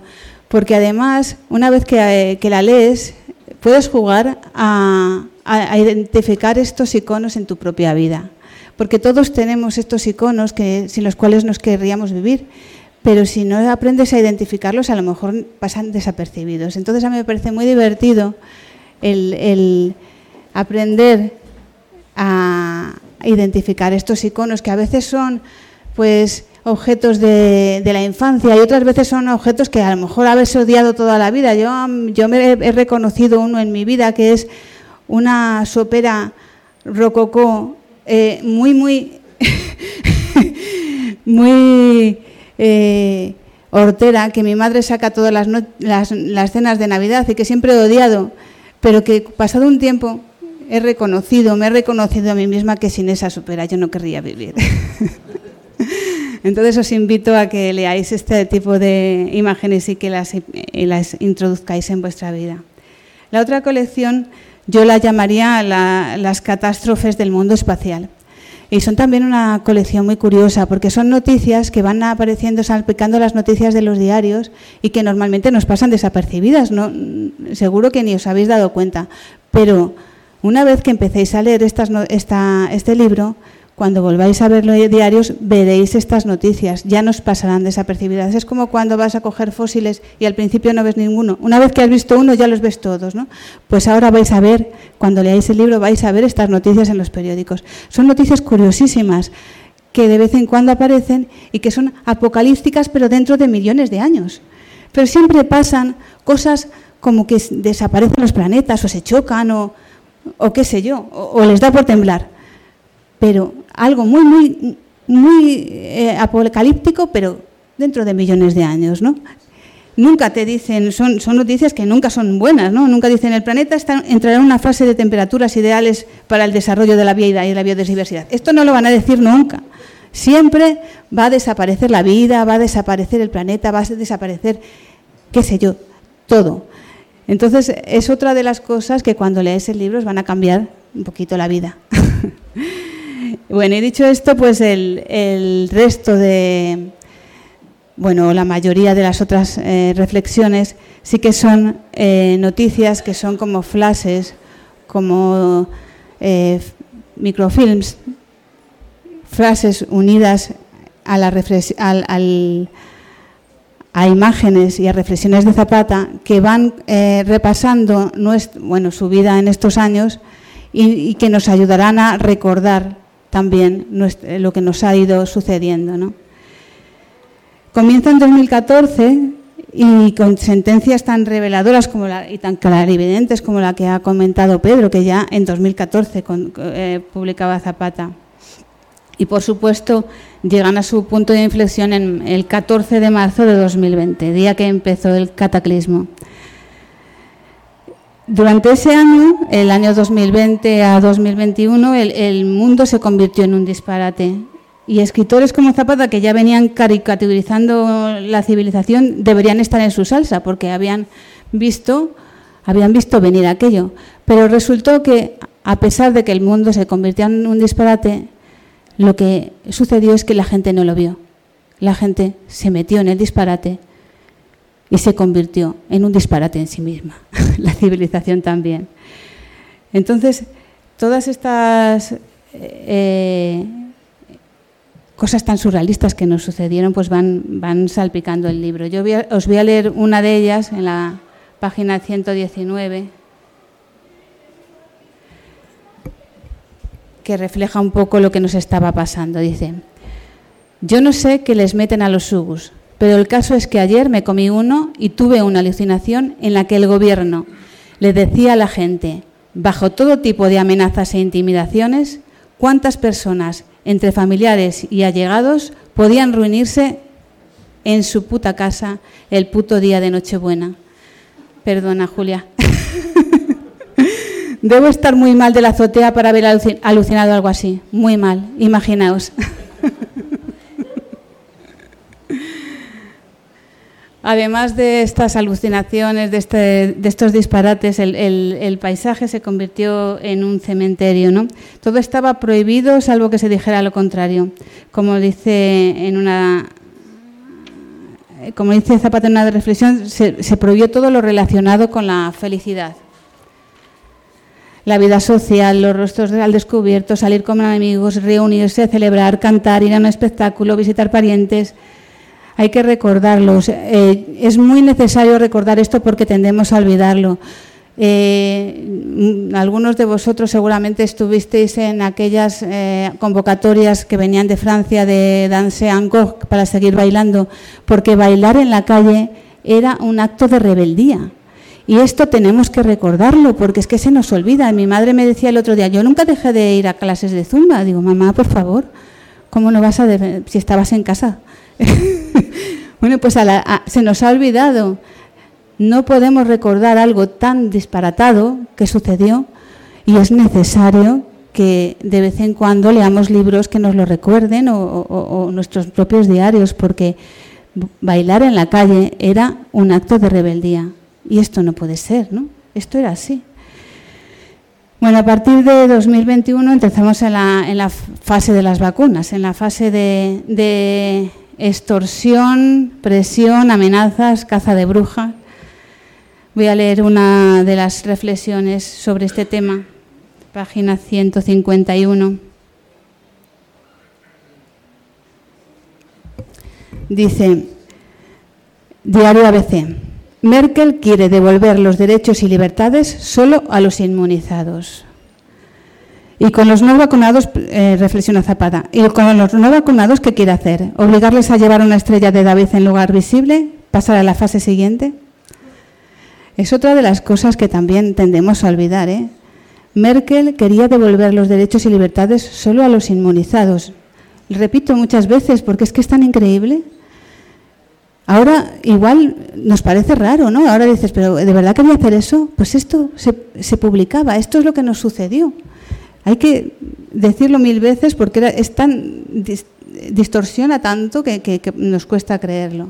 porque además, una vez que, que la lees, puedes jugar a, a identificar estos iconos en tu propia vida. Porque todos tenemos estos iconos que, sin los cuales nos querríamos vivir pero si no aprendes a identificarlos, a lo mejor pasan desapercibidos. Entonces a mí me parece muy divertido el, aprender a identificar estos iconos que a veces son pues objetos de, la infancia y otras veces son objetos que a lo mejor habéis odiado toda la vida. Yo, yo me he, reconocido uno en mi vida que es una sopera rococó eh, muy, muy, [LAUGHS] muy eh, hortera que mi madre saca todas las, las, cenas de Navidad y que siempre he odiado, pero que pasado un tiempo he reconocido, me he reconocido a mí misma que sin esa supera yo no querría vivir. [LAUGHS] Entonces os invito a que leáis este tipo de imágenes y que las, introduzcáis en vuestra vida. La otra colección yo la llamaría las catástrofes del mundo espacial. Y son también una colección muy curiosa, porque son noticias que van apareciendo, salpicando las noticias de los diarios y que normalmente nos pasan desapercibidas. ¿no? Seguro que ni os habéis dado cuenta. Pero una vez que empecéis a leer este libro, cuando volváis a ver los diarios, veréis estas noticias, ya nos pasarán desapercibidas. Es como cuando vas a coger fósiles y al principio no ves ninguno. Una vez que has visto uno, ya los ves todos, ¿no? Pues ahora vais a ver, cuando leáis el libro, vais a ver estas noticias en los periódicos. Son noticias curiosísimas que de vez en cuando aparecen y que son apocalípticas, pero dentro de millones de años. Pero siempre pasan cosas como que desaparecen los planetas o se chocan o, o qué sé yo, o les da por temblar pero algo muy, muy, eh, apocalíptico, pero dentro de millones de años, ¿no? Nunca te dicen, son, son noticias que nunca son buenas, ¿no? Nunca dicen, el planeta está, entrará en una fase de temperaturas ideales para el desarrollo de la vida y la biodiversidad. Esto no lo van a decir nunca. Siempre va a desaparecer la vida, va a desaparecer el planeta, va a desaparecer, qué sé yo, todo. Entonces, es otra de las cosas que cuando lees el libro os van a cambiar un poquito la vida. [LAUGHS] Bueno, y dicho esto, pues el, resto de, bueno, la mayoría de las otras eh, reflexiones sí que son eh, noticias que son como flashes, como eh, microfilms, frases unidas a, la a imágenes y a reflexiones de Zapata que van repasando su vida en estos años y que nos ayudarán a recordar también eh, lo que nos ha ido sucediendo. ¿no? Comienza en 2014 y con sentencias tan reveladoras como la, y tan clarividentes como la que ha comentado Pedro, que ya en 2014 eh, publicaba Zapata. Y por supuesto llegan a su punto de inflexión en el 14 de marzo de 2020, día que empezó el cataclismo. Durante ese año, el año 2020 a 2021, el, mundo se convirtió en un disparate. Y escritores como Zapata, que ya venían caricaturizando la civilización, deberían estar en su salsa, porque habían visto, habían visto venir aquello. Pero resultó que, a pesar de que el mundo se convirtió en un disparate, lo que sucedió es que la gente no lo vio. La gente se metió en el disparate y se convirtió en un disparate en sí misma, [LAUGHS] la civilización también. Entonces, todas estas eh, cosas tan surrealistas que nos sucedieron, pues van, van salpicando el libro. Yo os voy a leer una de ellas en la página 119, que refleja un poco lo que nos estaba pasando. Dice, yo no sé qué les meten a los subus, pero el caso es que ayer me comí uno y tuve una alucinación en la que el gobierno le decía a la gente, bajo todo tipo de amenazas e intimidaciones, cuántas personas, entre familiares y allegados, podían reunirse en su puta casa el puto día de Nochebuena. Perdona, Julia. [LAUGHS] Debo estar muy mal de la azotea para haber alucinado algo así. Muy mal, imaginaos. [LAUGHS] Además de estas alucinaciones, de, este, estos disparates, el, paisaje se convirtió en un cementerio. ¿no? Todo estaba prohibido salvo que se dijera lo contrario. Como dice en una como dice Zapata en una reflexión, se, prohibió todo lo relacionado con la felicidad. la vida social, los rostros al descubierto, salir con amigos, reunirse, celebrar, cantar, ir a un espectáculo, visitar parientes. Hay que recordarlos. Eh, es muy necesario recordar esto porque tendemos a olvidarlo. Eh, algunos de vosotros seguramente estuvisteis en aquellas eh, convocatorias que venían de Francia de Danse Angkor para seguir bailando, porque bailar en la calle era un acto de rebeldía. Y esto tenemos que recordarlo porque es que se nos olvida. Mi madre me decía el otro día, yo nunca dejé de ir a clases de zumba. Digo, mamá, por favor, ¿cómo no vas a si estabas en casa? [LAUGHS] bueno, pues se nos ha olvidado. No podemos recordar algo tan disparatado que sucedió y es necesario que de vez en cuando leamos libros que nos lo recuerden o nuestros propios diarios, porque bailar en la calle era un acto de rebeldía. Y esto no puede ser, ¿no? Esto era así. Bueno, a partir de 2021 empezamos en la, fase de las vacunas, en la fase de, extorsión, presión, amenazas, caza de brujas. Voy a leer una de las reflexiones sobre este tema, página 151. Dice, Diario ABC. Merkel quiere devolver los derechos y libertades solo a los inmunizados. Y con los no vacunados, eh, reflexiona Zapata, y con los no vacunados, ¿qué quiere hacer? ¿Obligarles a llevar una estrella de David en lugar visible? ¿Pasar a la fase siguiente? Es otra de las cosas que también tendemos a olvidar. ¿eh? Merkel quería devolver los derechos y libertades solo a los inmunizados. Repito muchas veces porque es que es tan increíble. Ahora igual nos parece raro, ¿no? Ahora dices, pero ¿de verdad quería hacer eso? Pues esto se, publicaba, esto es lo que nos sucedió. Hay que decirlo mil veces porque es tan distorsiona tanto que, nos cuesta creerlo.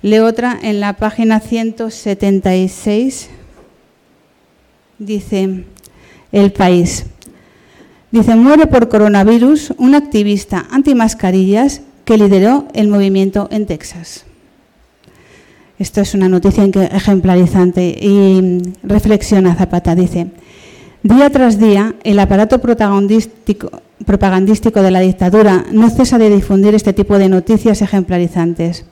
Leo otra en la página 176. Dice El País. Dice, muere por coronavirus un activista antimascarillas que lideró el movimiento en Texas. Esto es una noticia ejemplarizante y reflexiona Zapata. Dice, día tras día el aparato propagandístico, de la dictadura no cesa de difundir este tipo de noticias ejemplarizantes.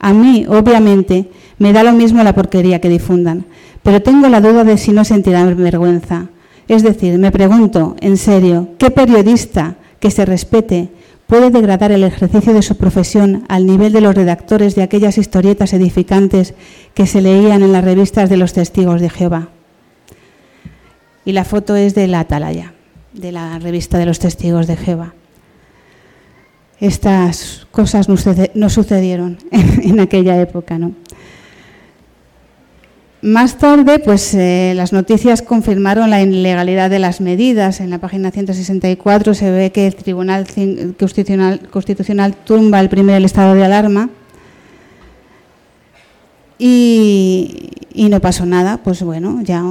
A mí, obviamente, me da lo mismo la porquería que difundan, pero tengo la duda de si no sentirán vergüenza. Es decir, me pregunto, en serio, ¿qué periodista que se respete puede degradar el ejercicio de su profesión al nivel de los redactores de aquellas historietas edificantes que se leían en las revistas de los testigos de Jehová. Y la foto es de la Atalaya, de la revista de los testigos de Jehová. Estas cosas no sucedieron [LAUGHS] en aquella época, ¿no? Más tarde, pues eh, las noticias confirmaron la ilegalidad de las medidas. En la página 164 se ve que el Tribunal Constitucional, tumba el primer estado de alarma y, no pasó nada. Pues bueno, ya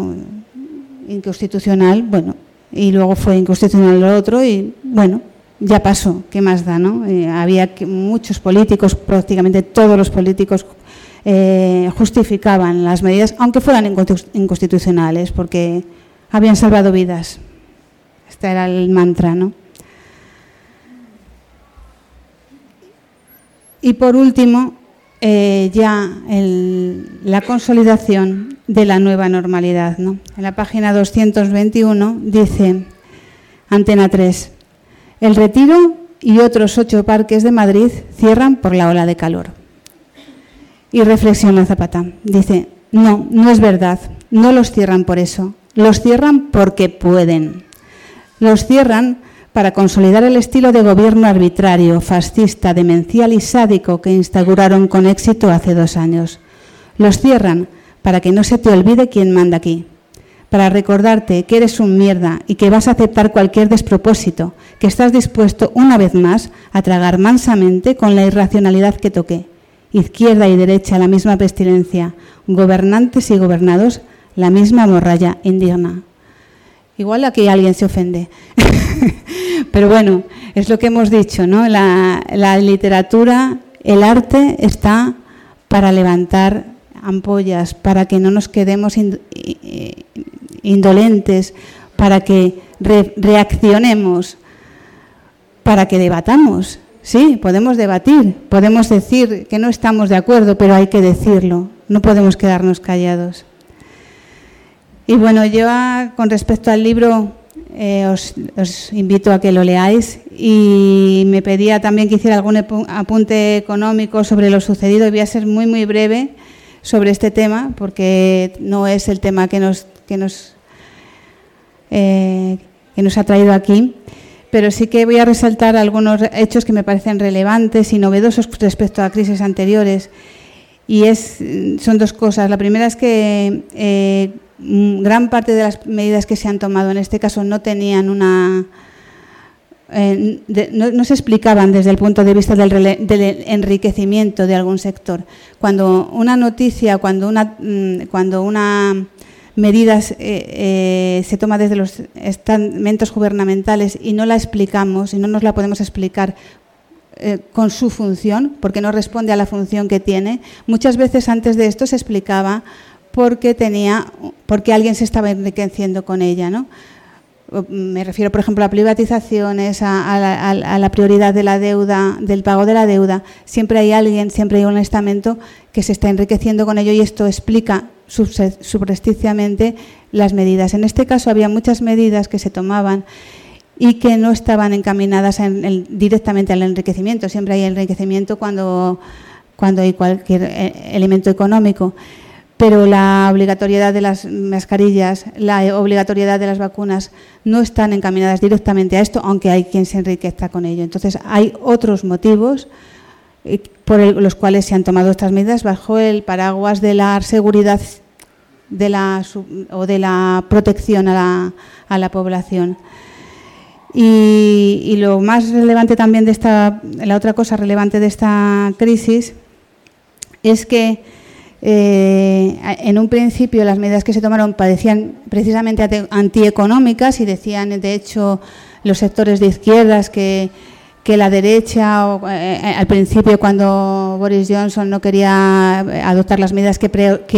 inconstitucional, bueno, y luego fue inconstitucional lo otro y bueno, ya pasó. ¿Qué más da, no? Eh, había muchos políticos, prácticamente todos los políticos eh, justificaban las medidas, aunque fueran inconstitucionales, porque habían salvado vidas. Este era el mantra, ¿no? Y por último, eh, ya la consolidación de la nueva normalidad. ¿no? En la página 221 dice, Antena 3, el retiro y otros ocho parques de Madrid cierran por la ola de calor. Y reflexiona Zapata. Dice, no, no es verdad. No los cierran por eso. Los cierran porque pueden. Los cierran para consolidar el estilo de gobierno arbitrario, fascista, demencial y sádico que instauraron con éxito hace dos años. Los cierran para que no se te olvide quién manda aquí, para recordarte que eres un mierda y que vas a aceptar cualquier despropósito, que estás dispuesto una vez más a tragar mansamente con la irracionalidad que toque izquierda y derecha la misma pestilencia, gobernantes y gobernados la misma morralla indigna. Igual aquí alguien se ofende. [LAUGHS] [LAUGHS] Pero bueno, es lo que hemos dicho, ¿no? La, literatura, el arte está para levantar ampollas, para que no nos quedemos indolentes, para que reaccionemos, para que debatamos. Sí, podemos debatir, podemos decir que no estamos de acuerdo, pero hay que decirlo, no podemos quedarnos callados. Y bueno, yo con respecto al libro eh, os, invito a que lo leáis y me pedía también que hiciera algún apunte económico sobre lo sucedido voy a ser muy muy breve sobre este tema porque no es el tema que nos, que nos, eh, que nos ha traído aquí pero sí que voy a resaltar algunos hechos que me parecen relevantes y novedosos respecto a crisis anteriores. Y es, son dos cosas. La primera es que eh, gran parte de las medidas que se han tomado en este caso no tenían una... Eh, no, se explicaban desde el punto de vista del, enriquecimiento de algún sector. Cuando una noticia, cuando una, mm, cuando una medida eh, eh, se toma desde los estamentos gubernamentales y no la explicamos y no nos la podemos explicar con su función, porque no responde a la función que tiene, muchas veces antes de esto se explicaba porque tenía, porque alguien se estaba enriqueciendo con ella, ¿no? Me refiero, por ejemplo, a privatizaciones, a, la, prioridad de la deuda, del pago de la deuda. Siempre hay alguien, siempre hay un estamento que se está enriqueciendo con ello y esto explica subresticiamente las medidas. En este caso había muchas medidas que se tomaban y que no estaban encaminadas directamente al enriquecimiento. Siempre hay enriquecimiento cuando, cuando hay cualquier eh, elemento económico pero la obligatoriedad de las mascarillas, la obligatoriedad de las vacunas no están encaminadas directamente a esto, aunque hay quien se enriquezca con ello. Entonces, hay otros motivos eh, por los cuales se han tomado estas medidas bajo el paraguas de la seguridad de la, o de la protección a la, población. Y, y, lo más relevante también de esta, la otra cosa relevante de esta crisis es que eh, en un principio las medidas que se tomaron parecían precisamente antieconómicas y decían, de hecho, los sectores de izquierdas que, la derecha, eh, eh, al principio cuando Boris Johnson no quería adoptar las medidas que,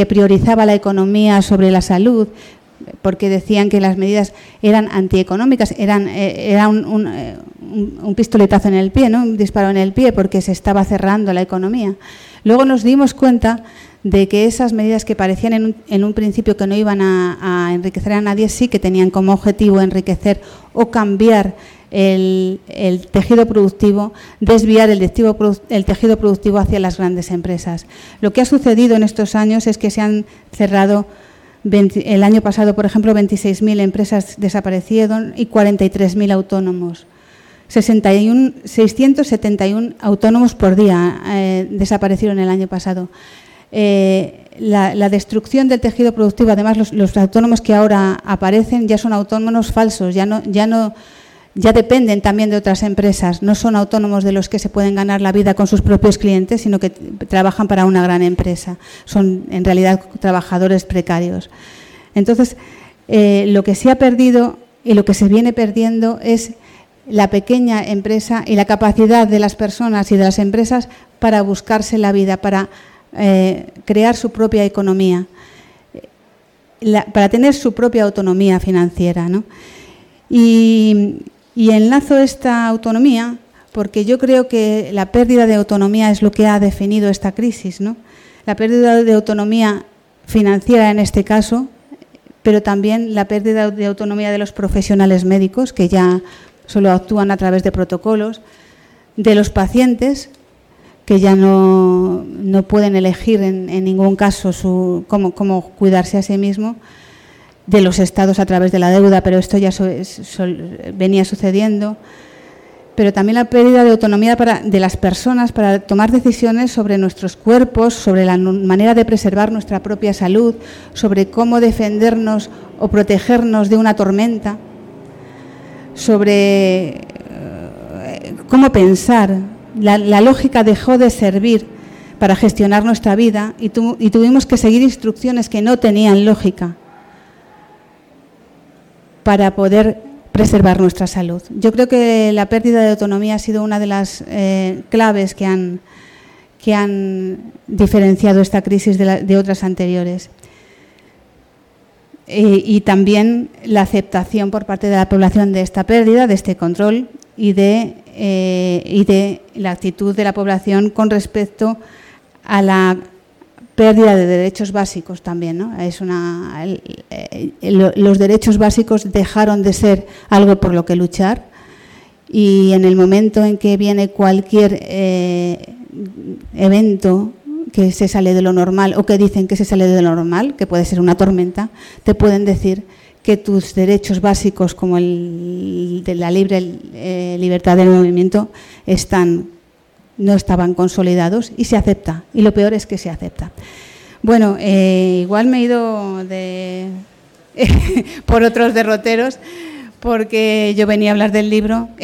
priorizaba la economía sobre la salud, porque decían que las medidas eran antieconómicas, eran, era un, un, pistoletazo en el pie, ¿no? un disparo en el pie, porque se estaba cerrando la economía. Luego nos dimos cuenta de que esas medidas que parecían en un, principio que no iban a, enriquecer a nadie, sí que tenían como objetivo enriquecer o cambiar el, tejido productivo, desviar el, el, tejido productivo hacia las grandes empresas. Lo que ha sucedido en estos años es que se han cerrado, el año pasado, por ejemplo, 26.000 empresas desaparecieron y 43.000 autónomos. 61, 671 autónomos por día eh, desaparecieron el año pasado. Eh, la, destrucción del tejido productivo, además los, autónomos que ahora aparecen ya son autónomos falsos, ya no, ya no, ya dependen también de otras empresas, no son autónomos de los que se pueden ganar la vida con sus propios clientes, sino que trabajan para una gran empresa, son en realidad trabajadores precarios. Entonces, eh, lo que se ha perdido y lo que se viene perdiendo es la pequeña empresa y la capacidad de las personas y de las empresas para buscarse la vida, para eh, crear su propia economía, para tener su propia autonomía financiera. Y, enlazo esta autonomía porque yo creo que la pérdida de autonomía es lo que ha definido esta crisis. La pérdida de autonomía financiera en este caso, pero también la pérdida de autonomía de los profesionales médicos, que ya solo actúan a través de protocolos, de los pacientes, que ya no, no pueden elegir en, ningún caso su, cómo, cómo, cuidarse a sí mismo, de los estados a través de la deuda, pero esto ya venía sucediendo, pero también la pérdida de autonomía para, de las personas para tomar decisiones sobre nuestros cuerpos, sobre la manera de preservar nuestra propia salud, sobre cómo defendernos o protegernos de una tormenta, sobre eh, cómo pensar, la, lógica dejó de servir para gestionar nuestra vida y, tuvimos que seguir instrucciones que no tenían lógica para poder preservar nuestra salud. Yo creo que la pérdida de autonomía ha sido una de las eh, claves que han, que han diferenciado esta crisis de, otras anteriores. Eh, y también la aceptación por parte de la población de esta pérdida, de este control y de, eh, y de la actitud de la población con respecto a la pérdida de derechos básicos también. ¿no? Es una, los derechos básicos dejaron de ser algo por lo que luchar y en el momento en que viene cualquier eh, evento que se sale de lo normal o que dicen que se sale de lo normal, que puede ser una tormenta, te pueden decir que tus derechos básicos como el de la libre eh, libertad del movimiento están no estaban consolidados y se acepta y lo peor es que se acepta. Bueno, eh, igual me he ido de [LAUGHS] por otros derroteros porque yo venía a hablar del libro. [LAUGHS]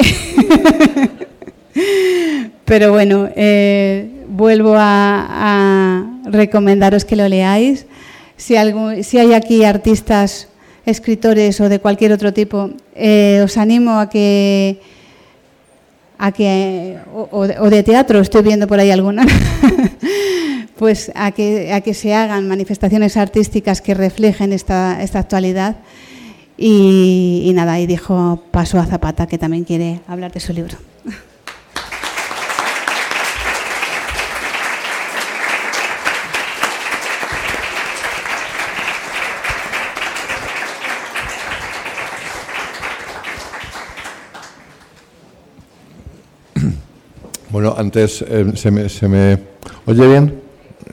Pero bueno, eh, vuelvo a, recomendaros que lo leáis. Si, si, hay aquí artistas, escritores o de cualquier otro tipo, eh, os animo a que, a que o, de teatro, estoy viendo por ahí alguna, [LAUGHS] pues a que, a que se hagan manifestaciones artísticas que reflejen esta, esta actualidad. Y, y nada, y dijo paso a Zapata, que también quiere hablar de su libro. [LAUGHS] Bueno, antes eh, se, me, se, me, oye bien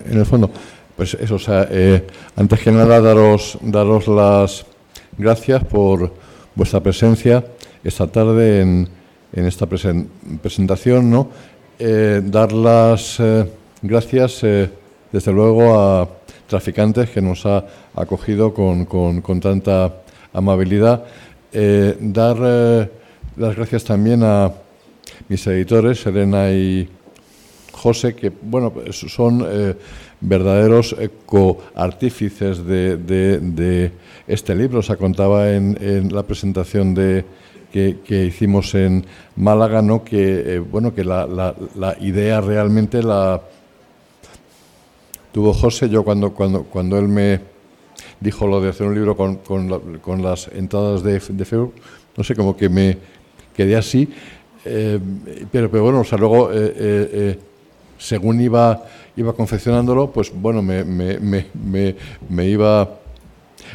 en el fondo. Pues eso, o sea, eh, antes que nada daros, daros las gracias por vuestra presencia esta tarde en, en esta presentación, ¿no? Eh, dar las gracias, desde luego, a traficantes que nos ha acogido con, con, con tanta amabilidad. dar las gracias también a mis editores, Elena y José, que bueno, son eh, verdaderos coartífices de, este libro. Se contaba en, la presentación de, que, hicimos en Málaga, ¿no? que, eh, bueno, que la, la, idea realmente la tuvo José. Yo cuando, cuando, cuando él me dijo lo de hacer un libro con, con, con las entradas de, de no sé, como que me quedé así eh, pero, pero, bueno, o sea, luego, eh, eh, según iba, iba confeccionándolo, pues bueno, me, me, me, me iba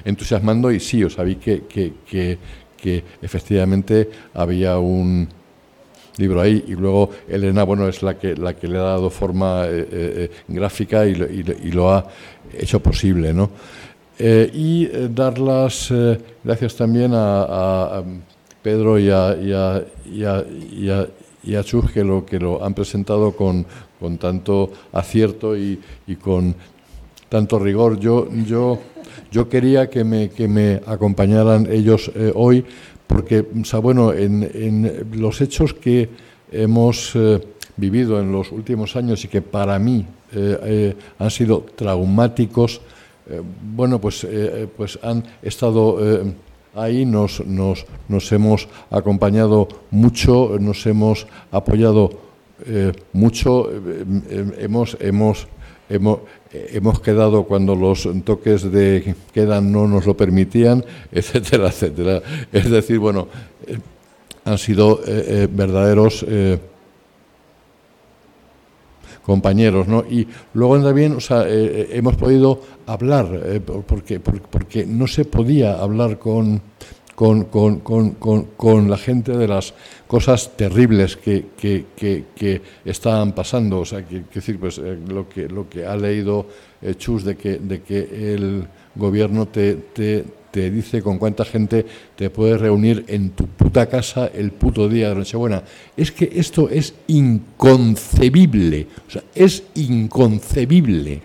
entusiasmando y sí, o sea, vi que, que, que, efectivamente había un libro ahí y luego Elena bueno es la que la que le ha dado forma gráfica y, y, lo ha hecho posible ¿no? y dar las gracias también a Pedro y a, y a, Chus, que lo, que lo han presentado con, con tanto acierto y, y, con tanto rigor. Yo, yo, yo quería que me, que me acompañaran ellos eh, hoy, porque, bueno, en, en, los hechos que hemos eh, vivido en los últimos años y que para mí eh, han sido traumáticos, bueno, pues, pues han estado Ahí nos, nos, nos hemos acompañado mucho, nos hemos apoyado eh, mucho, eh, eh, hemos, hemos, hemos, hemos quedado cuando los toques de queda no nos lo permitían, [LAUGHS] etcétera, etcétera. Es decir, bueno, han sido verdaderos compañeros, ¿no? Y luego también, o sea, eh, eh, hemos podido hablar, eh, porque, porque, no se podía hablar con, con, con, con, la gente de las cosas terribles que, que, que, estaban pasando. O sea, que, decir, pues lo que lo que ha leído Chus de que de que el gobierno te te dice con cuánta gente te puedes reunir en tu puta casa el puto día de Nochebuena. Es que esto es inconcebible, o sea, es inconcebible.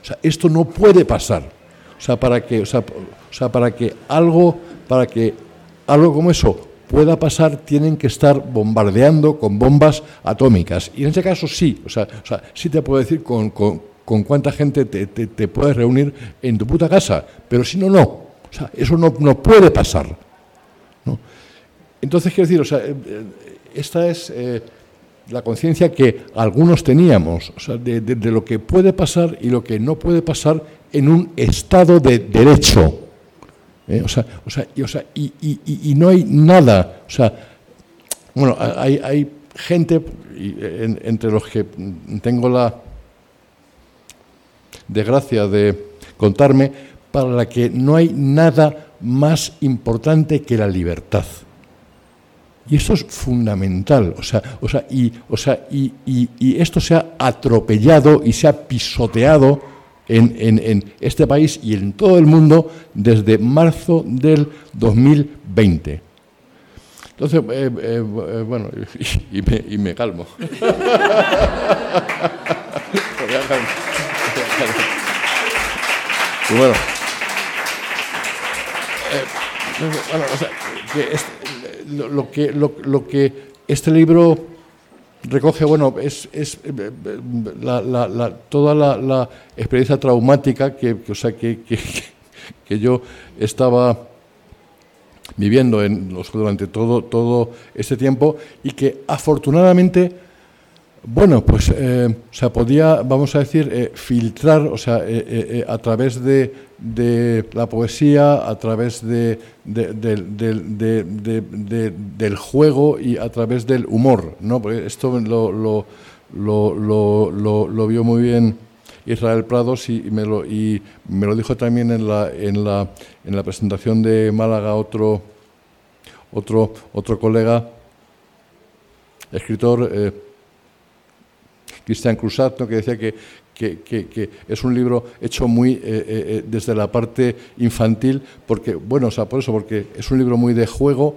O sea, esto no puede pasar. O sea, para que, o sea, o sea, para que algo, para que algo como eso pueda pasar, tienen que estar bombardeando con bombas atómicas. Y en ese caso sí, o sea, o sea sí te puedo decir con, con, con cuánta gente te, te, te, puedes reunir en tu puta casa, pero si no, no. O sea, eso no, puede pasar. Entonces, quiero decir, o sea, eh, eh, esta es, eh, la conciencia que algunos teníamos, o sea, de, de- lo que puede pasar y lo que no puede pasar en un Estado de derecho. O sea, o sea, y, o sea, y- y- no hay nada, o sea, bueno, hay, hay gente, entre los que tengo la desgracia de contarme, para la que no hay nada más importante que la libertad. Y esto es fundamental, o sea, o sea, y, o sea, y, y- y esto se ha atropellado y se ha pisoteado en, en- en este país y en todo el mundo desde marzo del 2020. Entonces, eh, eh, eh, bueno, [LAUGHS] y, me, y me calmo. [LAUGHS] [LAUGHS] Bueno, lo, que, este libro recoge, bueno, es, es, eh, eh, la- la- la- toda la, experiencia traumática que, o sea, que, que, [LAUGHS] yo estaba viviendo en durante todo, todo este tiempo y que afortunadamente, bueno, pues eh, o sea, podía, vamos a decir, eh, filtrar, o sea, eh, eh, eh, a través de, de la poesía, a través de, de- del- del- de- de- de- del juego y a través del humor, ¿no? Porque esto lo, lo, lo, lo- vio muy bien Israel Prados y, me lo, y me lo dijo también en la, en la, en la presentación de Málaga otro, otro, otro colega, escritor, Cristian Cruzat, ¿no? que decía que, que- que- es un libro hecho muy eh, eh, eh, desde la parte infantil, porque, bueno, o sea, por eso, porque es un libro muy de juego,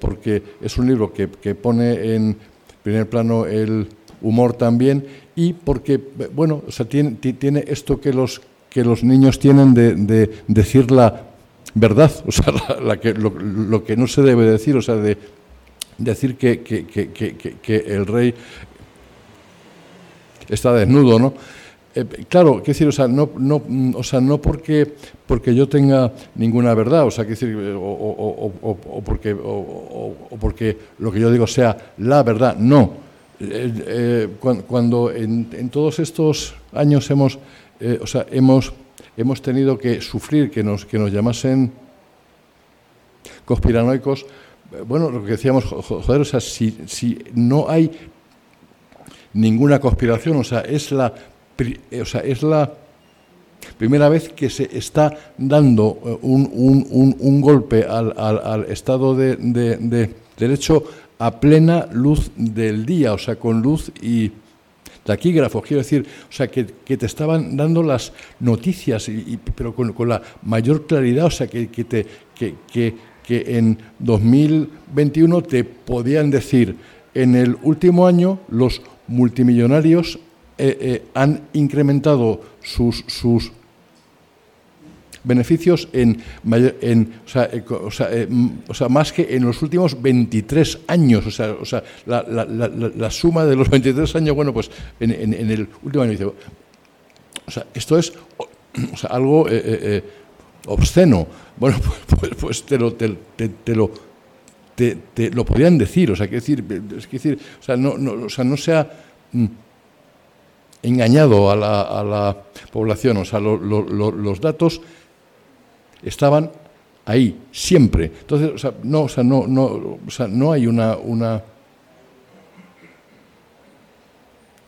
porque es un libro que, que pone en primer plano el humor también, y porque, bueno, o sea, tiene, ti- tiene esto que los, que los niños tienen de, de decir la verdad, o sea, [LAUGHS] la, que, lo, lo que no se debe decir, o sea, de decir que- que- que- que el rey está desnudo, ¿no? Eh, claro, quiero decir, o sea, no, no, o sea, no porque, porque yo tenga ninguna verdad, o sea, quiero decir, eh, o, o- o- o- porque, o, porque lo que yo digo sea la verdad, no. Eh, eh, cuan- cuando en, en todos estos años hemos, o sea, hemos, hemos tenido que sufrir que nos, que nos llamasen conspiranoicos, bueno, lo que decíamos, jo- jo- joder, o sea, si, si no hay ninguna conspiración, o sea, es la, eh, o sea, es la primera vez que se está dando eh, un, un- un- un golpe al, al- al Estado de, de- de Derecho a plena luz del día, o sea, con luz y taquígrafos, quiero decir, o sea, que, que te estaban dando las noticias, y, y- pero con, con la mayor claridad, o sea, que, que, te, que, que, que en 2021 te podían decir, en el último año los multimillonarios eh, eh, han incrementado sus, sus beneficios en, en o, sea, eh, o, sea, eh, o sea, más que en los últimos 23 años. O sea, o sea la, la- la- la- suma de los 23 años, bueno, pues en, en- el último año dice, o sea, esto es algo eh, obsceno. Bueno, [LAUGHS] pues, pues- pues te lo, te, te- te lo te, lo podían decir, o sea, que decir, es decir, o sea, no, no, o sea, no se ha mm, engañado a la, a la población, o sea, lo- lo- lo- los datos estaban ahí, siempre. Entonces, o sea, no, o sea, no, no, o sea, no hay una, una,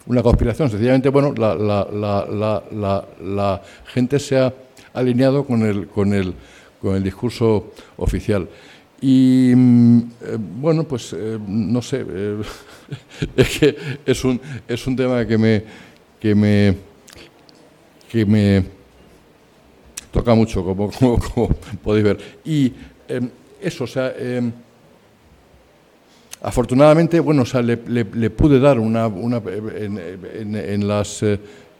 una conspiración, sencillamente, bueno, la, la, la, la gente se ha alineado con el, con el, con el discurso oficial. Y mm, eh, bueno, pues eh, no sé, eh, [LAUGHS] es que es un, es un tema que me, que me, que me toca mucho, como, [LAUGHS] como, podéis ver. Y eh, eso, o sea, eh, afortunadamente, bueno, o sea, le, le- pude dar una, una en, en- en las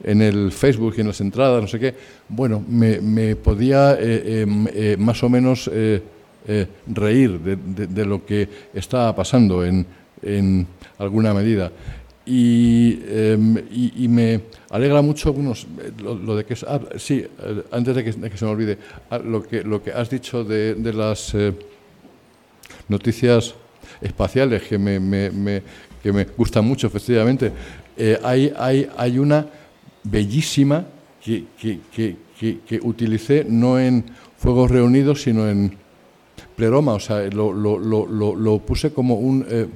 en el Facebook y en las entradas, no sé qué, bueno, me, me podía em, más o menos eh, eh, reír de, de- lo que estaba pasando en, en alguna medida. Y, em, y- y me alegra mucho bueno, lo, lo de que... ah, sí, eh, antes de que, se me olvide, ah, lo que, lo que has dicho de, de las... eh, noticias espaciales que me, me, que me gustan mucho, efectivamente. Eh, hay, hay, hay una bellísima que, que, que, que, utilicé no en Fuegos Reunidos, sino en Pleroma, o sea, lo, puse como un eh,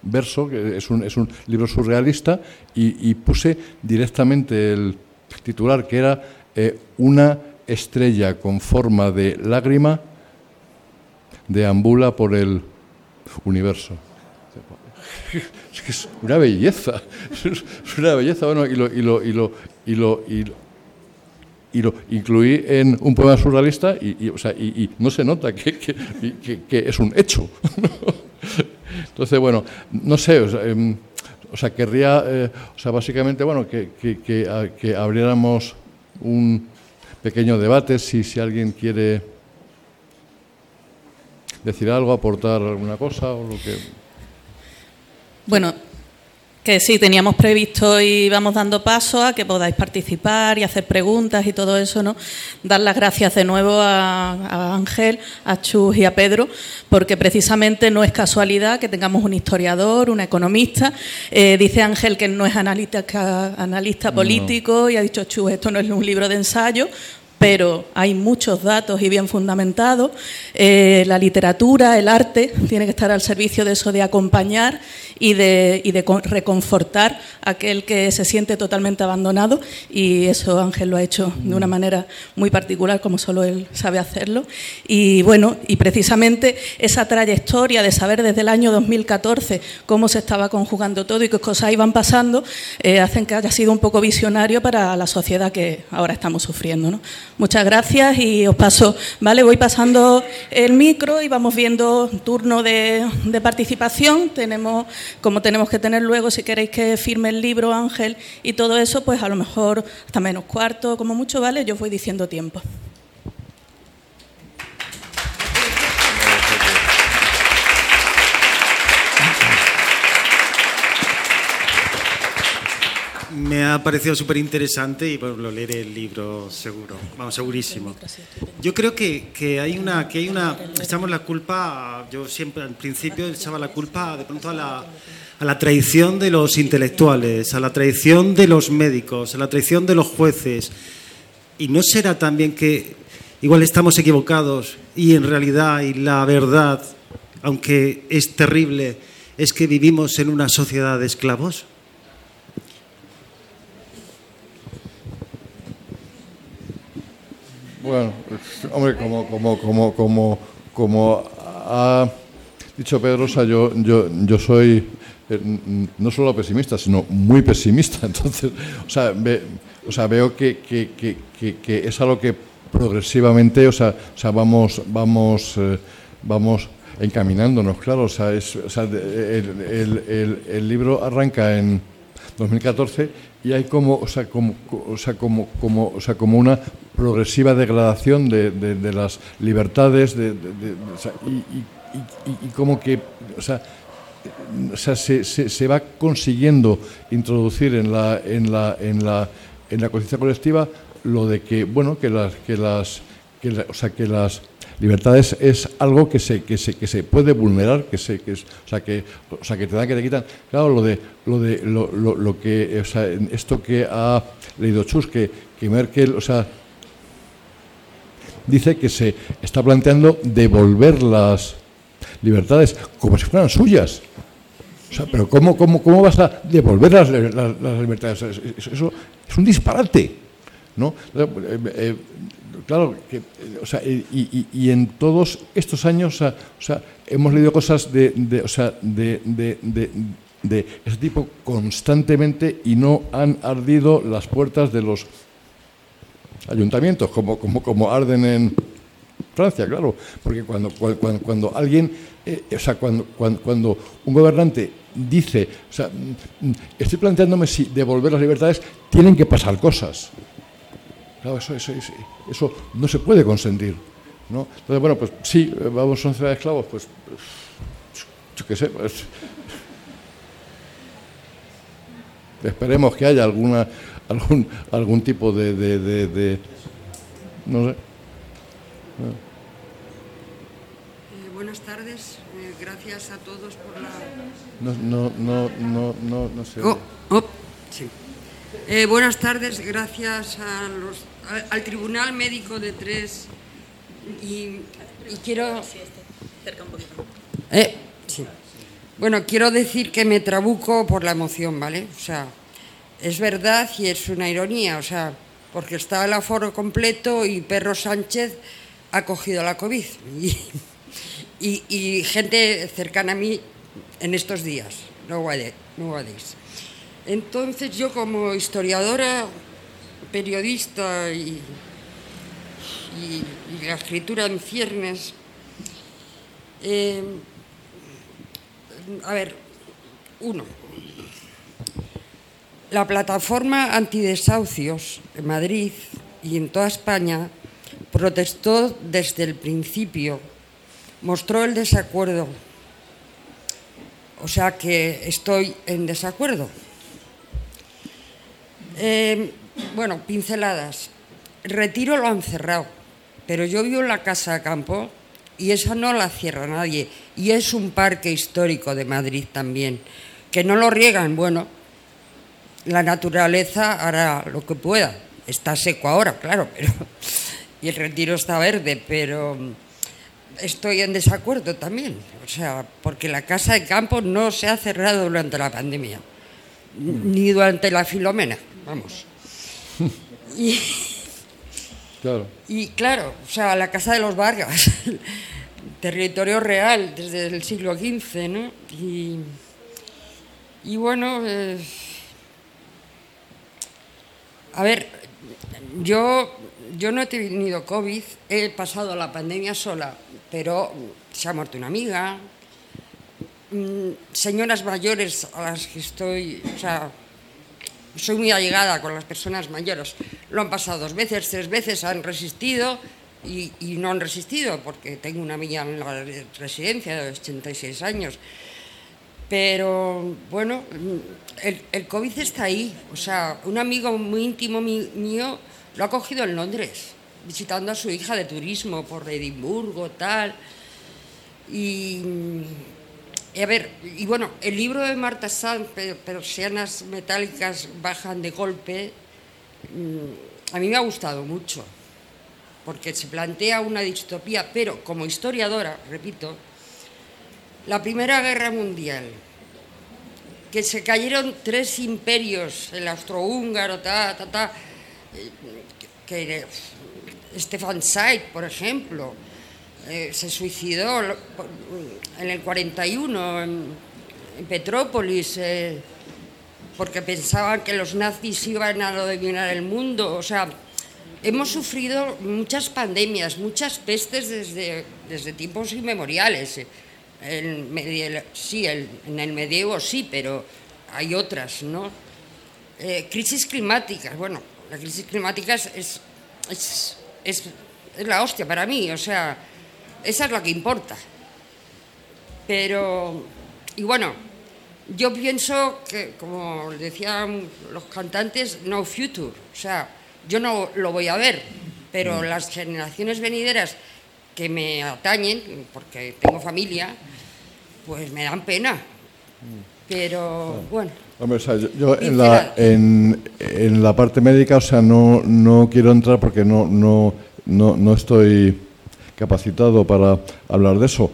verso, que es un, es un libro surrealista, y, puse directamente el titular, que era eh, Una estrella con forma de lágrima deambula por el universo. [LAUGHS] Es una belleza, [LAUGHS] es una belleza, bueno, y lo, y lo, y lo, y lo, y lo y lo incluí en un poema surrealista y, o sea, y, no se nota que, que, que, es un hecho. Entonces, bueno, no sé, o sea, em, querría, eh, o sea, básicamente, bueno, que, que, abriéramos un pequeño debate, si, si alguien quiere decir algo, aportar alguna cosa o lo que... Bueno, que sí, teníamos previsto y vamos dando paso a que podáis participar y hacer preguntas y todo eso, ¿no? Dar las gracias de nuevo a, Ángel, a Chus y a Pedro, porque precisamente no es casualidad que tengamos un historiador, un economista. Eh, dice Ángel que no es analista, analista político y ha dicho Chus, esto no es un libro de ensayo, pero hay muchos datos y bien fundamentados. Eh, la literatura, el arte, tiene que estar al servicio de eso, de acompañar y de, de reconfortar a aquel que se siente totalmente abandonado. Y eso Ángel lo ha hecho de una manera muy particular, como solo él sabe hacerlo. Y bueno, y precisamente esa trayectoria de saber desde el año 2014 cómo se estaba conjugando todo y qué cosas iban pasando, eh, hacen que haya sido un poco visionario para la sociedad que ahora estamos sufriendo. ¿no? Muchas gracias y os paso, ¿vale? Voy pasando el micro y vamos viendo turno de, participación. Tenemos, como tenemos que tener luego, si queréis que firme el libro, Ángel, y todo eso, pues a lo mejor hasta menos cuarto, como mucho, ¿vale? Yo os voy diciendo tiempo. Me ha parecido súper interesante y bueno, lo leeré el libro seguro, vamos, segurísimo. Yo creo que, que, hay una, que hay una, echamos la culpa, yo siempre al principio echaba la culpa de pronto a la, a la traición de los intelectuales, a la traición de los médicos, a la traición de los jueces. Y no será también que igual estamos equivocados y en realidad y la verdad, aunque es terrible, es que vivimos en una sociedad de esclavos. Bueno, hombre, como, como, como, como, como ha dicho Pedro, yo, yo, yo soy eh, no solo pesimista, sino muy pesimista. [LAUGHS] Entonces, o sea, o sea veo que, que, que, que, es algo que progresivamente, o sea, o sea vamos, vamos, eh, vamos encaminándonos, claro. O sea, es, o sea el, el, el libro arranca en 2014 y hay como, o sea, como, o sea, como, como, o sea, como una progresiva degradación de, de, las libertades de, y, y, y, como que, o sea, o sea se, se, se, va consiguiendo introducir en la, en la, en la, en la conciencia colectiva lo de que, bueno, que las, que las, que la, o sea, que las Libertades es algo que se, que se, que se puede vulnerar, que se, que o sea que, o sea que te dan que te quitan. Claro, lo de lo de lo, lo, lo que, o sea, esto que ha leído Chus, que, que Merkel, o sea, dice que se está planteando devolver las libertades como si fueran suyas. O sea, pero ¿cómo, cómo, cómo vas a devolver las, las, las libertades? Eso, eso, es un disparate. ¿no? Eh, eh, claro, que, o sea, y, en todos estos años, o sea, hemos leído cosas de, o sea, de ese tipo constantemente y no han ardido las puertas de los ayuntamientos, como, como, como arden en Francia, claro, porque cuando, cuando, cuando alguien, eh, o sea, cuando, cuando, cuando un gobernante dice, o sea, mm, estoy planteándome si devolver las libertades, tienen que pasar cosas. Claro, eso, eso, eso, eso no se puede consentir. ¿no? Entonces, bueno, pues sí, vamos a una ciudad de esclavos, pues, yo qué sé, pues, esperemos que haya alguna, algún, algún tipo de, de, de, de no sé. Eh, buenas tardes. Eh, gracias a todos por la... No, no, no, no, no, no sé. Oh, oh, sí. Eh, buenas tardes, gracias a los, a- al Tribunal Médico de Tres y, y quiero... Eh, sí. Bueno, quiero decir que me trabuco por la emoción, ¿vale? O sea, es verdad y es una ironía, o sea, porque está el aforo completo y Perro Sánchez ha cogido la COVID. Y, y- y gente cercana a mí en estos días, no guade- no guardéis. Entonces yo como historiadora, periodista y, la escritura en ciernes, eh, a ver, uno, la plataforma antidesahucios en Madrid y en toda España protestó desde el principio, mostró el desacuerdo, o sea que estoy en desacuerdo. Eh, bueno, pinceladas. Retiro lo han cerrado, pero yo vivo en la Casa de Campo y esa no la cierra nadie. Y es un parque histórico de Madrid también. Que no lo riegan, bueno, la naturaleza hará lo que pueda. Está seco ahora, claro, pero [LAUGHS] y el retiro está verde, pero estoy en desacuerdo también. O sea, porque la Casa de Campo no se ha cerrado durante la pandemia, ni durante la Filomena, vamos. Y, Claro. y claro, o sea, la Casa de los Vargas, [LAUGHS] territorio real desde el siglo XV, ¿no? Y, y bueno, eh, a ver, yo, yo no he tenido COVID, he pasado la pandemia sola, pero se ha muerto una amiga, mm, señoras mayores a las que estoy, o sea, soy muy allegada con las personas mayores. Lo han pasado dos veces, tres veces, han resistido y, no han resistido, porque tengo una amiga en la residencia de 86 años. Pero bueno, el, el COVID está ahí. O sea, un amigo muy íntimo mío lo ha cogido en Londres, visitando a su hija de turismo por Edimburgo, tal. Y a ver, y bueno, el libro de Marta Sanz, pe- Persianas metálicas bajan de golpe, mm, a mí me ha gustado mucho, porque se plantea una distopía, pero como historiadora, repito, la Primera Guerra Mundial, que se cayeron tres imperios, el austrohúngaro, ta, ta, ta, eh, que Stefan Zweig, por ejemplo, eh, se suicidó en el 41 en, Petrópolis eh, porque pensaban que los nazis iban a dominar el mundo. O sea, hemos sufrido muchas pandemias, muchas pestes desde, desde tiempos inmemoriales. sí, en el medievo sí, pero hay otras, ¿no? Eh, crisis climáticas, bueno, la crisis climática es, es, es- es la hostia para mí, o sea, esa es la que importa. Pero, y bueno, yo pienso que, como decían los cantantes, no future, o sea, yo no lo voy a ver, pero las generaciones venideras que me atañen, porque tengo familia, pues me dan pena. Pero bueno, Hombre, o sea, yo, yo en, la, en, en la parte médica, o sea, no, no quiero entrar porque no, no, no, no estoy capacitado para hablar de eso.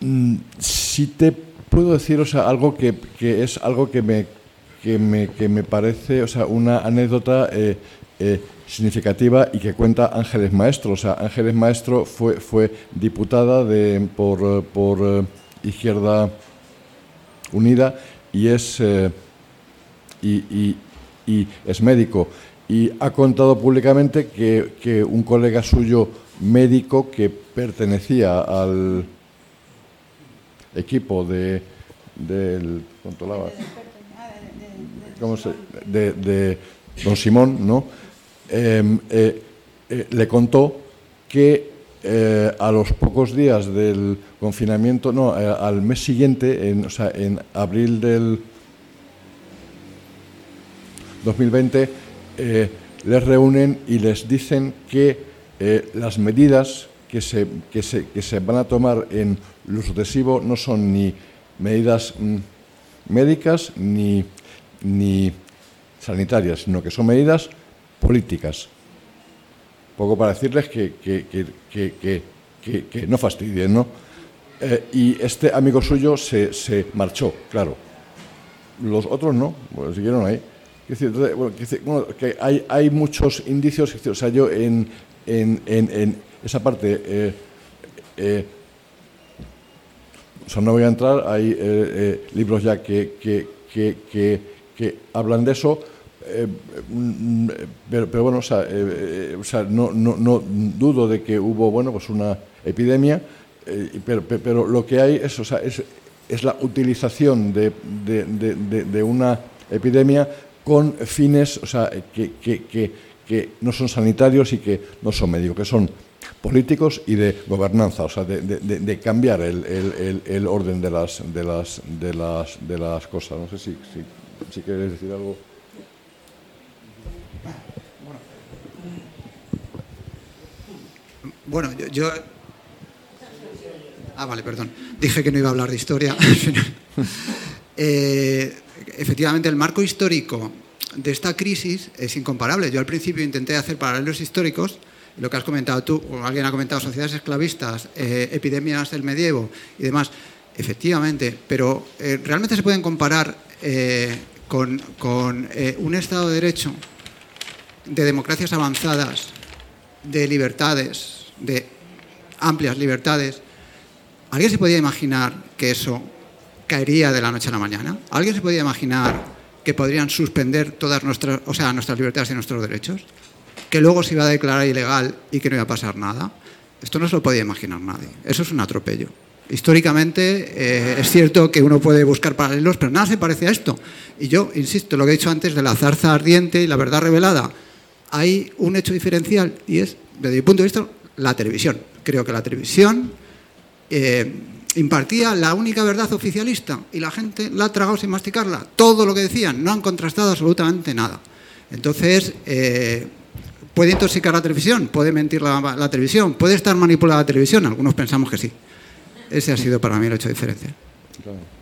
Mm, Sí te puedo decir, algo que, es algo que me, que me, que me parece, o sea, una anécdota eh, eh, significativa y que cuenta Ángeles Maestro. O sea, Ángeles Maestro fue, fue diputada por, por eh, Izquierda Unida y es, y- y es médico. Y ha contado públicamente que, que un colega suyo médico que pertenecía al equipo de, del controlaba, ¿cómo se- de, de don Simón, ¿no? Em, eh, eh, le contó que eh, a los pocos días del confinamiento, no, al mes siguiente, en, o sea, en abril del 2020, eh, les reúnen y les dicen que eh, las medidas que se, que, se, que se van a tomar en lo sucesivo no son ni medidas mm, médicas ni, ni sanitarias, sino que son medidas políticas. Poco para decirles que, que, que, no fastidien, ¿no? Eh, y este amigo suyo se, se, marchó, claro. Los otros no, bueno, siguieron ahí. Decir, bueno, que hay, hay, muchos indicios, o sea, yo en, en, en, esa parte, eh, eh, o sea, no voy a entrar, hay eh, libros ya que, que, que, que, hablan de eso, mm, pero, pero, bueno, o sea, o sea no, no, no dudo de que hubo, bueno, pues una epidemia, eh, pero, pero, lo que hay es, o sea, es, es la utilización de, de, de, de, una epidemia con fines o sea, que, que, no son sanitarios y que no son médicos, que son políticos y de gobernanza, o sea, de, cambiar el, el, el, orden de las, de, las, de, las, de las cosas. No sé si, si, si quieres decir algo. Bueno, yo, yo Ah, vale, perdón. Dije que no iba a hablar de historia. [LAUGHS] eh, efectivamente, el marco histórico de esta crisis es incomparable. Yo al principio intenté hacer paralelos históricos, lo que has comentado tú, o alguien ha comentado sociedades esclavistas, eh, epidemias del medievo y demás. Efectivamente, pero eh, realmente se pueden comparar eh, con, un Estado de Derecho, de democracias avanzadas, de libertades, de amplias libertades, ¿Alguien se podía imaginar que eso caería de la noche a la mañana? ¿Alguien se podía imaginar que podrían suspender todas nuestras, o sea, nuestras libertades y nuestros derechos? Que luego se iba a declarar ilegal y que no iba a pasar nada. Esto no se lo podía imaginar nadie. Eso es un atropello. Históricamente eh, es cierto que uno puede buscar paralelos, pero nada se parece a esto. Y yo insisto, lo que he dicho antes de la zarza ardiente y la verdad revelada. Hay un hecho diferencial y es, desde mi punto de vista, la televisión. Creo que la televisión eh, impartía la única verdad oficialista y la gente la ha tragado sin masticarla. Todo lo que decían, no han contrastado absolutamente nada. Entonces, eh, puede intoxicar la televisión, puede mentir la, televisión, puede estar manipulada la televisión, algunos pensamos que sí. Ese ha sido para mí el hecho diferencial. Claro.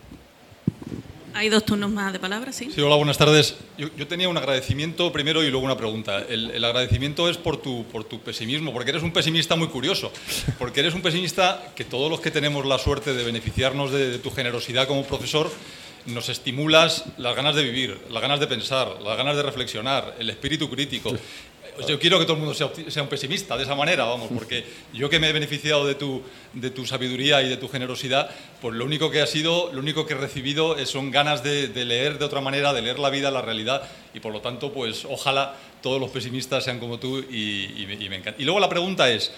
Hay dos turnos más de palabras, ¿sí? Hola, buenas tardes. Yo, tenía un agradecimiento primero y luego una pregunta. El, el, agradecimiento es por tu, por tu pesimismo, porque eres un pesimista muy curioso, porque eres un pesimista que todos los que tenemos la suerte de beneficiarnos de, de tu generosidad como profesor, nos estimulas las ganas de vivir, las ganas de pensar, las ganas de reflexionar, el espíritu crítico. Pues yo quiero que todo el mundo sea, sea, un pesimista de esa manera, vamos, porque yo que me he beneficiado de tu, de tu sabiduría y de tu generosidad, pues lo único que ha sido, lo único que he recibido son ganas de, de leer de otra manera, de leer la vida, la realidad, y por lo tanto, pues ojalá todos los pesimistas sean como tú y, y, me, y me encanta. Y luego la pregunta es,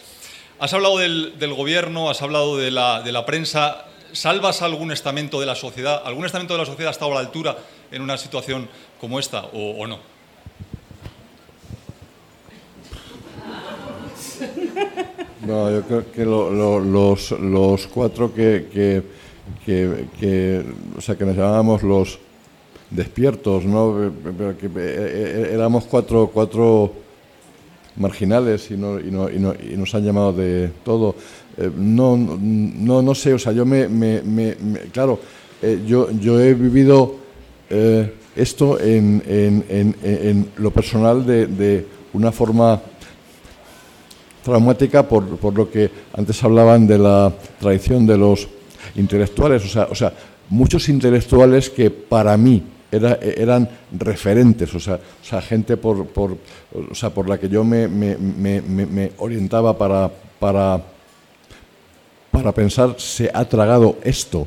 has hablado del, del gobierno, has hablado de la, de la prensa, ¿salvas algún estamento de la sociedad? ¿Algún estamento de la sociedad ha estado a la altura en una situación como esta o, o no? No, yo creo que lo, lo, los, los, cuatro que, que, que, o sea, que nos llamábamos los despiertos, ¿no? Pero que eh, éramos cuatro, cuatro marginales y, no, y, no, y, no, y nos han llamado de todo. Eh, no, no, no sé, o sea, yo me, me, me, me claro, eh, yo, yo he vivido eh, esto en, en, en, en, lo personal de, de una forma traumática por, por, lo que antes hablaban de la tradición de los intelectuales, o sea, o sea muchos intelectuales que para mí era, eran referentes, o sea, o sea gente por, por, o sea, por la que yo me, me, me, me orientaba para, para, para pensar, se ha tragado esto,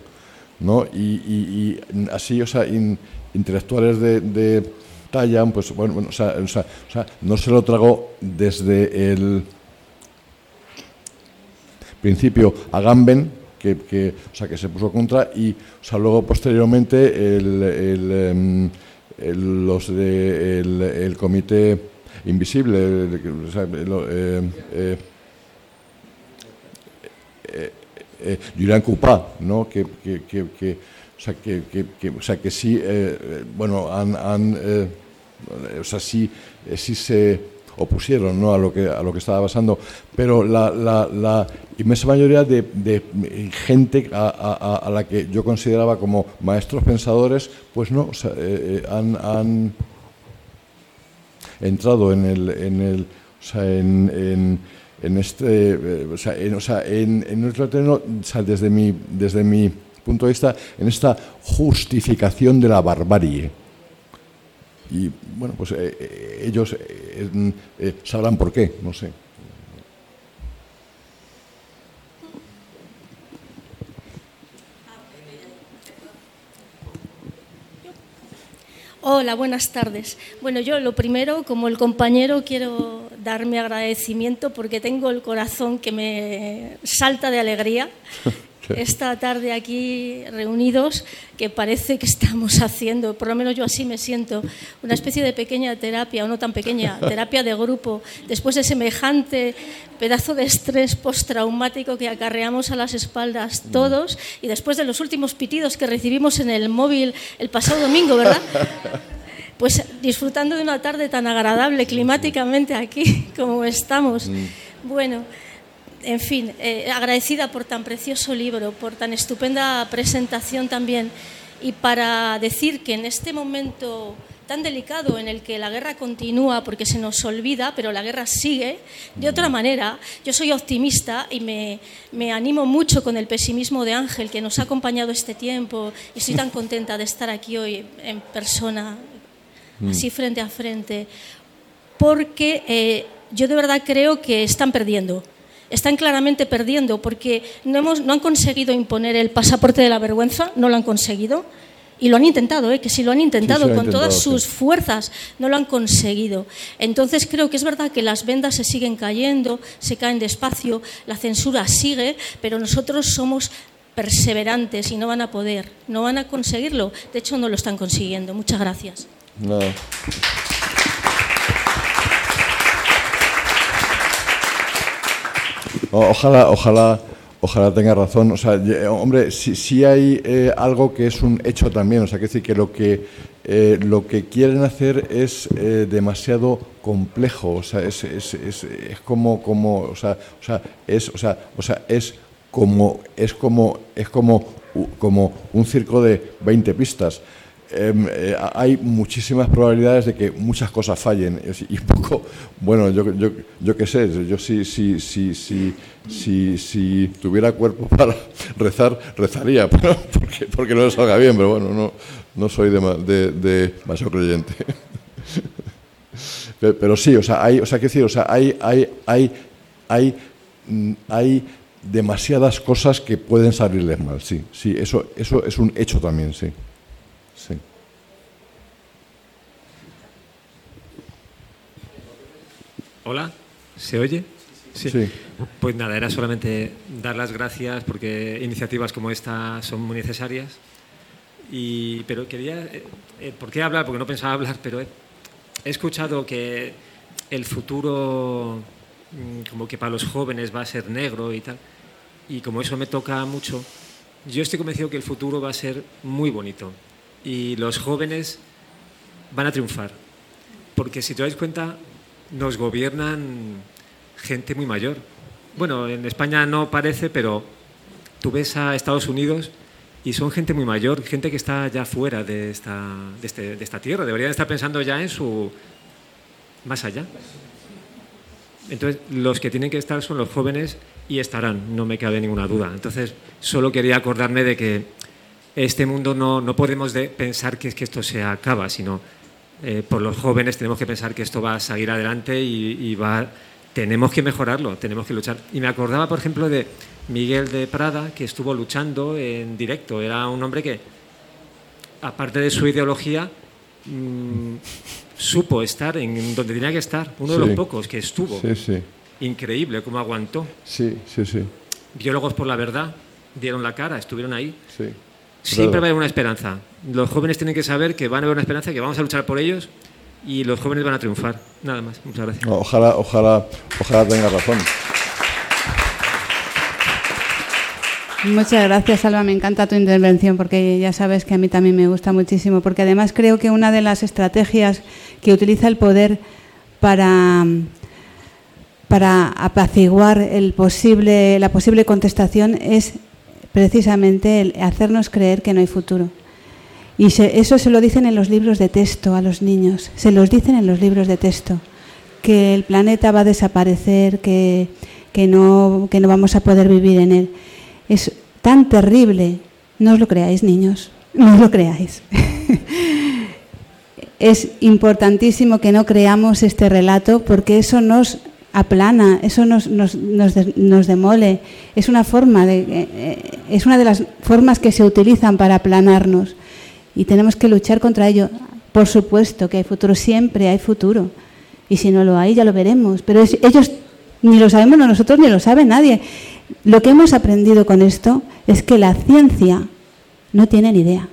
¿no? Y, así, o sea, in, intelectuales de, de talla, pues bueno, bueno o, sea, o, sea, o sea, no se lo tragó desde el principio Agamben, que, que, o sea, que se puso contra, y o sea, luego posteriormente el, el, el, los de, el, el comité invisible, o sea, eh, eh, eh, eh, Julián Cupá, ¿no? que, que, que, que, o sea, que, que, que, o sea, que sí, eh, bueno, han, han eh, o sea, sí, sí se opusieron ¿no? a, lo que, a lo que estaba pasando, pero la, la, la inmensa mayoría de, de gente a, a, a, la que yo consideraba como maestros pensadores, pues no, sea, eh, han, han, entrado en el... En el o sea, en, en este, eh, o sea, en, o sea, en, en nuestro terreno, desde mi, desde mi punto de vista, en esta justificación de la barbarie. Y bueno, pues eh, eh, ellos eh, eh, sabrán por qué, no sé. Hola, buenas tardes. Bueno, yo lo primero, como el compañero, quiero dar mi agradecimiento porque tengo el corazón que me salta de alegría [LAUGHS] esta tarde aquí reunidos, que parece que estamos [LAUGHS] haciendo, por lo menos yo así me siento, una especie de pequeña terapia, o no tan pequeña, [LAUGHS] terapia de grupo, después de semejante pedazo de estrés postraumático que acarreamos a las espaldas todos y después de los últimos pitidos que recibimos en el móvil el pasado domingo, ¿verdad? [LAUGHS] Pues disfrutando de una tarde tan agradable climáticamente aquí como estamos. Bueno, en fin, eh, agradecida por tan precioso libro, por tan estupenda presentación también, y para decir que en este momento tan delicado en el que la guerra continúa porque se nos olvida, pero la guerra sigue, de otra manera, yo soy optimista y me, me animo mucho con el pesimismo de Ángel, que nos ha acompañado este tiempo, y estoy tan contenta de estar aquí hoy en persona, así frente a frente, porque eh, yo de verdad creo que están perdiendo están claramente perdiendo porque no, hemos, no han conseguido imponer el pasaporte de la vergüenza, no lo han conseguido. Y lo han intentado, ¿eh? que sí lo han intentado Sí, sí, lo han con todas sus sí. fuerzas, no lo han conseguido. Entonces creo que es verdad que las vendas se siguen cayendo, se caen despacio, la censura sigue, pero nosotros somos perseverantes y no van a poder, no van a conseguirlo. De hecho, no lo están consiguiendo. Muchas gracias. Ojalá, ojalá, ojalá tenga razón. O sea, hombre, si, si hay eh, algo que es un hecho también, o sea, que decir que lo que eh, lo que quieren hacer es eh, demasiado complejo. O sea, es, es, es, es como, como, o sea, o sea, es, o sea, o sea, es como, es como, es como, como un circo de 20 pistas. Em, eh, hay muchísimas probabilidades de que muchas cosas fallen y poco bueno yo yo yo qué sé yo si si si si si, si tuviera cuerpo [LAUGHS] para rezar rezaría [LAUGHS] porque porque no le salga bien pero bueno no no soy de, de, de creyente [LAUGHS] Pe- pero sí o sea hay o sea qué decir o sea hay hay hay hay mm, hay demasiadas cosas que pueden salirles mal sí sí eso eso es un hecho también Sí. Hola, ¿se oye? Sí. Pues nada, era solamente dar las gracias porque iniciativas como esta son muy necesarias. Y, pero quería, eh, eh, ¿por qué hablar? Porque no pensaba hablar, pero he, he escuchado que el futuro, mm, como que para los jóvenes va a ser negro y tal. Y como eso me toca mucho, yo estoy convencido que el futuro va a ser muy bonito. Y los jóvenes van a triunfar. Porque si te dais cuenta, nos gobiernan gente muy mayor. Bueno, en España no parece, pero tú ves a Estados Unidos y son gente muy mayor, gente que está ya fuera de esta, de este- de esta tierra. Deberían estar pensando ya en su más allá. Entonces, los que tienen que estar son los jóvenes y estarán, no me cabe ninguna duda. Entonces, solo quería acordarme de que este mundo no, no podemos de pensar que, es que esto se acaba, sino eh, por los jóvenes tenemos que pensar que esto va a seguir adelante y, y va, tenemos que mejorarlo, tenemos que luchar. Y me acordaba, por ejemplo, de Miguel de Prada, que estuvo luchando en directo. Era un hombre que, aparte de su ideología, mm, supo estar en donde tenía que estar. Uno de los pocos que estuvo. Sí, sí. Increíble cómo aguantó. Sí, sí, sí. Biólogos por la verdad dieron la cara, estuvieron ahí. Sí. Siempre va a haber una esperanza. Los jóvenes tienen que saber que van a haber una esperanza, que vamos a luchar por ellos y los jóvenes van a triunfar. Nada más. Muchas gracias. Ojalá, ojalá, ojalá tenga razón. Muchas gracias, Alba. Me encanta tu intervención porque ya sabes que a mí también me gusta muchísimo. Porque además creo que una de las estrategias que utiliza el poder para, para apaciguar el posible, la posible contestación es precisamente el hacernos creer que no hay futuro. Y eso se lo dicen en los libros de texto a los niños, se los dicen en los libros de texto, que el planeta va a desaparecer, que, que, no, que no vamos a poder vivir en él. Es tan terrible, no os lo creáis niños, no os lo creáis. [LAUGHS] es importantísimo que no creamos este relato porque eso nos aplana, eso nos, nos, nos, demole. Es una forma de, eh, eh, es una de las formas que se utilizan para aplanarnos y tenemos que luchar contra ello. Por supuesto que hay futuro, siempre hay futuro. Y si no lo hay, ya lo veremos. Pero ellos ni lo sabemos nosotros ni lo sabe nadie. Lo que hemos aprendido con esto es que la ciencia no tiene ni idea.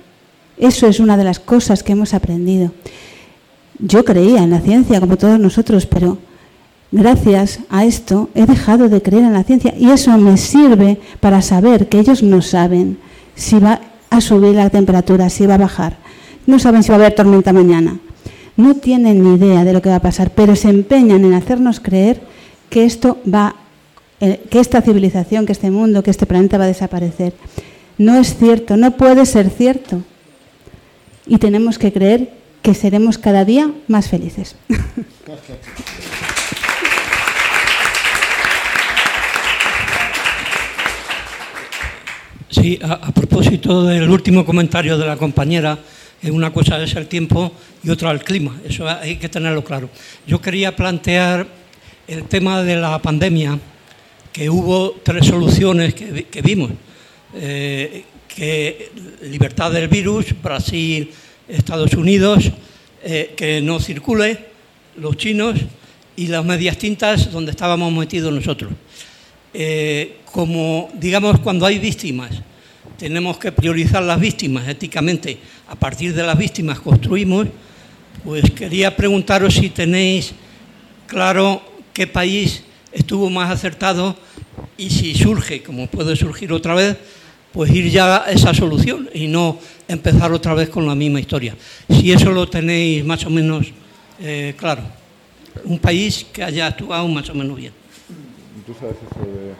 Eso es una de las cosas que hemos aprendido. Yo creía en la ciencia, como todos nosotros, pero gracias a esto he dejado de creer en la ciencia y eso me sirve para saber que ellos no saben si va a subir la temperatura, si va a bajar. No saben si va a haber tormenta mañana. No tienen ni idea de lo que va a pasar, pero se empeñan en hacernos creer que esto va, eh, que esta civilización, que este mundo, que este planeta va a desaparecer. No es cierto, no puede ser cierto. Y tenemos que creer que seremos cada día más felices. [LAUGHS] Sí, a, propósito del último comentario de la compañera, una cosa es el tiempo y otra el clima, eso hay que tenerlo claro. Yo quería plantear el tema de la pandemia, que hubo tres soluciones que, vimos, eh, que libertad del virus, Brasil, Estados Unidos, eh, que no circule, los chinos y las medias tintas donde estábamos metidos nosotros. Eh, como, digamos, cuando hay víctimas, tenemos que priorizar las víctimas éticamente, a partir de las víctimas construimos, pues quería preguntaros si tenéis claro qué país estuvo más acertado y si surge, como puede surgir otra vez, pues ir ya a esa solución y no empezar otra vez con la misma historia. Si eso lo tenéis más o menos eh, claro. Un país que haya actuado más o menos bien. ¿Tú sabes eso de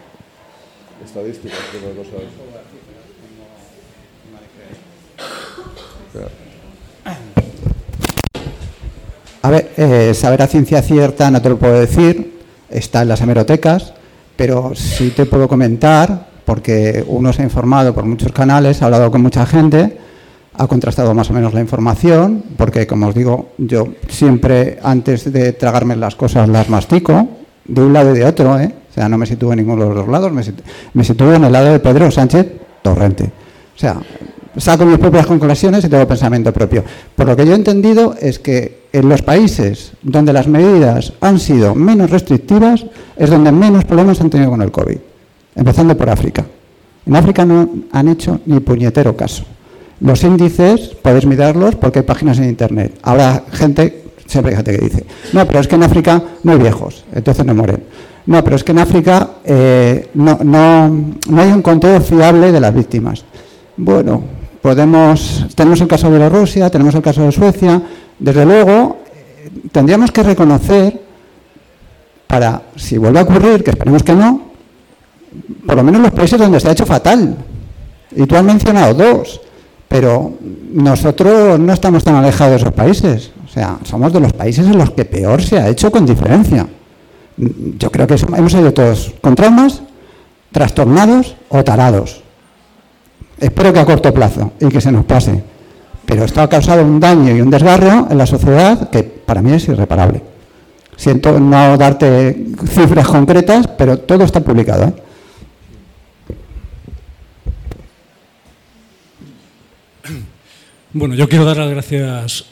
estadísticas? Que no sabes? A ver, eh, saber a ciencia cierta no te lo puedo decir, está en las hemerotecas, pero sí te puedo comentar, porque uno se ha informado por muchos canales, ha hablado con mucha gente, ha contrastado más o menos la información, porque como os digo, yo siempre antes de tragarme las cosas las mastico, de un lado y de otro, ¿eh? O sea, no me sitúo en ninguno de los dos lados, me, sitúo en el lado de Pedro Sánchez Torrente. O sea, saco mis propias conclusiones y tengo pensamiento propio. Por lo que yo he entendido es que en los países donde las medidas han sido menos restrictivas es donde menos problemas han tenido con el COVID, empezando por África. En África no han hecho ni puñetero caso. Los índices podéis mirarlos porque hay páginas en Internet. Ahora gente, siempre hay gente que dice, no, pero es que en África no hay viejos, entonces no mueren. No, pero es que en África eh, no, hay un conteo fiable de las víctimas. Bueno, podemos, tenemos el caso de Bielorrusia, tenemos el caso de Suecia. Desde luego, eh, tendríamos que reconocer, para, si vuelve a ocurrir, que esperemos que no, por lo menos los países donde se ha hecho fatal. Y tú has mencionado dos, pero nosotros no estamos tan alejados de esos países. O sea, somos de los países en los que peor se ha hecho con diferencia. Yo creo que hemos ido todos con traumas, trastornados o tarados. Espero que a corto plazo y que se nos pase. Pero esto ha causado un daño y un desgarro en la sociedad que para mí es irreparable. Siento no darte cifras concretas, pero todo está publicado. ¿eh? Bueno, yo quiero dar las gracias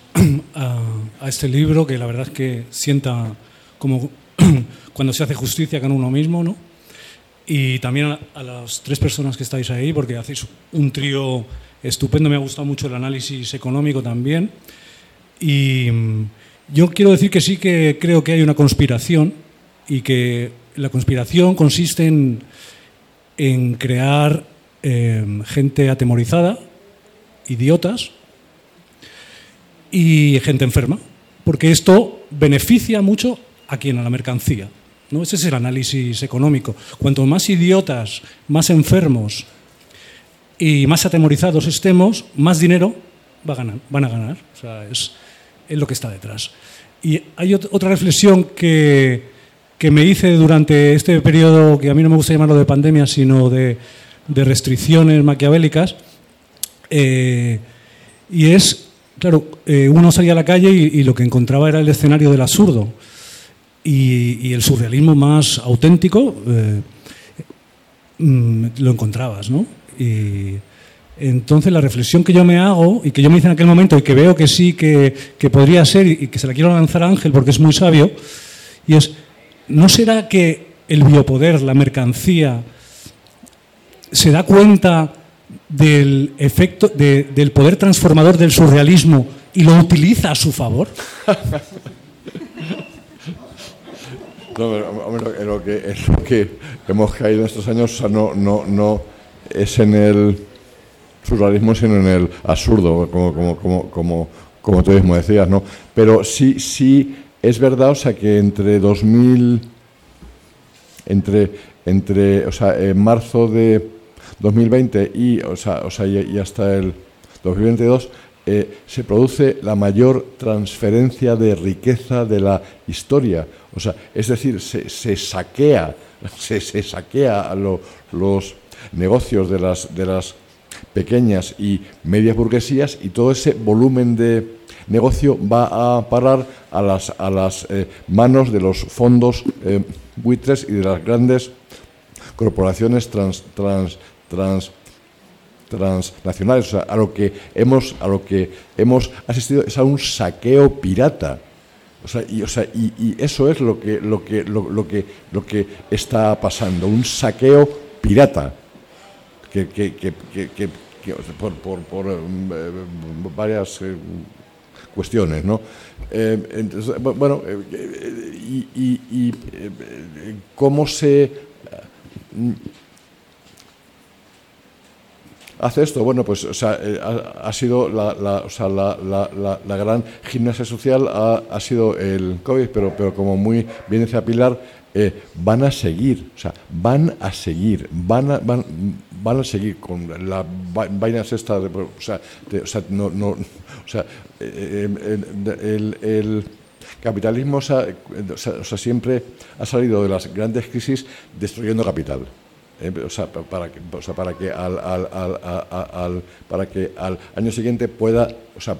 a, a, este libro, que la verdad es que sienta como [CLEARS THROAT] cuando se hace justicia con uno mismo, ¿no? y también a, las tres personas que estáis ahí, porque hacéis un trío estupendo, me ha gustado mucho el análisis económico también. Y mm, yo quiero decir que sí que creo que hay una conspiración y que la conspiración consiste en, en crear em, gente atemorizada, idiotas y gente enferma. Porque esto beneficia mucho a quien, a la mercancía. ¿no? Ese es el análisis económico. Cuanto más idiotas, más enfermos y más atemorizados estemos, más dinero va a ganar, van a ganar. O sea, es, lo que está detrás. Y hay ot- otra reflexión que, que me hice durante este periodo, que a mí no me gusta llamarlo de pandemia, sino de, de restricciones maquiavélicas, eh, y es, claro, eh, uno salía a la calle y, y lo que encontraba era el escenario del absurdo y, el surrealismo más auténtico eh, mm, lo encontrabas, ¿no? Y entonces la reflexión que yo me hago y que yo me hice en aquel momento y que veo que sí que, que podría ser y que se la quiero lanzar a Ángel porque es muy sabio, y es, ¿no será que el biopoder, la mercancía, se da cuenta del efecto, de- del poder transformador del surrealismo y lo utiliza a su favor? [LAUGHS] No, pero, en lo que, en lo que hemos caído en estos años no es en el surrealismo, sino en el absurdo, como, como, como, como, como tú mismo decías, ¿no? Pero sí, sí es verdad, o sea, que entre 2000, entre, entre o sea, en marzo de 2020 y, o sea, o sea, y, y hasta el 2022 eh, se produce la mayor transferencia de riqueza de la historia. O sea, es decir, se, saquea, se, saquea a lo- los negocios de las, de las pequeñas y medias burguesías y todo ese volumen de negocio va a parar a las, a las eh, manos de los fondos eh, buitres y de las grandes corporaciones trans, transnacionales. O sea, a lo que hemos, a lo que hemos asistido es a un saqueo pirata. O sea, y, o sea, y, y eso es lo que, lo, que, lo, lo que, lo que está pasando, un saqueo pirata que, que, que, que- por, por, por, eh, varias eh, cuestiones, ¿no? Eh, entonces, bu- bueno, eh, eh, y, y- y, eh, cómo se hace esto? Bueno, pues o sea, eh, ha, ha sido la, la- o sea, la, la- gran gimnasia social ha, ha sido el COVID, pero, pero como muy bien decía Pilar, eh, van a seguir, o sea, van a seguir, van a, van, van a seguir con la va- vainas esta, o sea, no, no, o sea, eh, eh, el, el capitalismo o sea, o sea, siempre ha salido de las grandes crisis destruyendo capital. Eh, o, sea, pa- para que, o sea, para que al, al- al- al- para que al año siguiente pueda, o sea,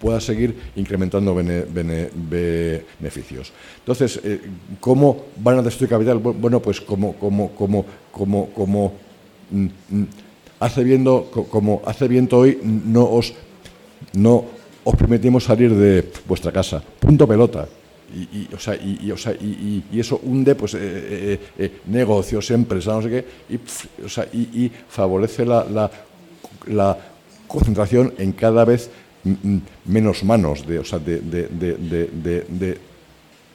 pueda seguir incrementando bene- bene- beneficios. Entonces, eh, ¿cómo van a destruir capital? Bu- Bueno, pues como, como, como, como, como mm, mm, hace viendo, co- como hace viento hoy, no os, no os permitimos salir de vuestra casa. Punto pelota. Y, y, o sea, y, o sea, y, y- eso hunde pues, eh, eh, eh, negocios, empresas, no sé qué, y, o sea, y, favorece la, la, la concentración en cada vez menos manos de, o sea, de, de,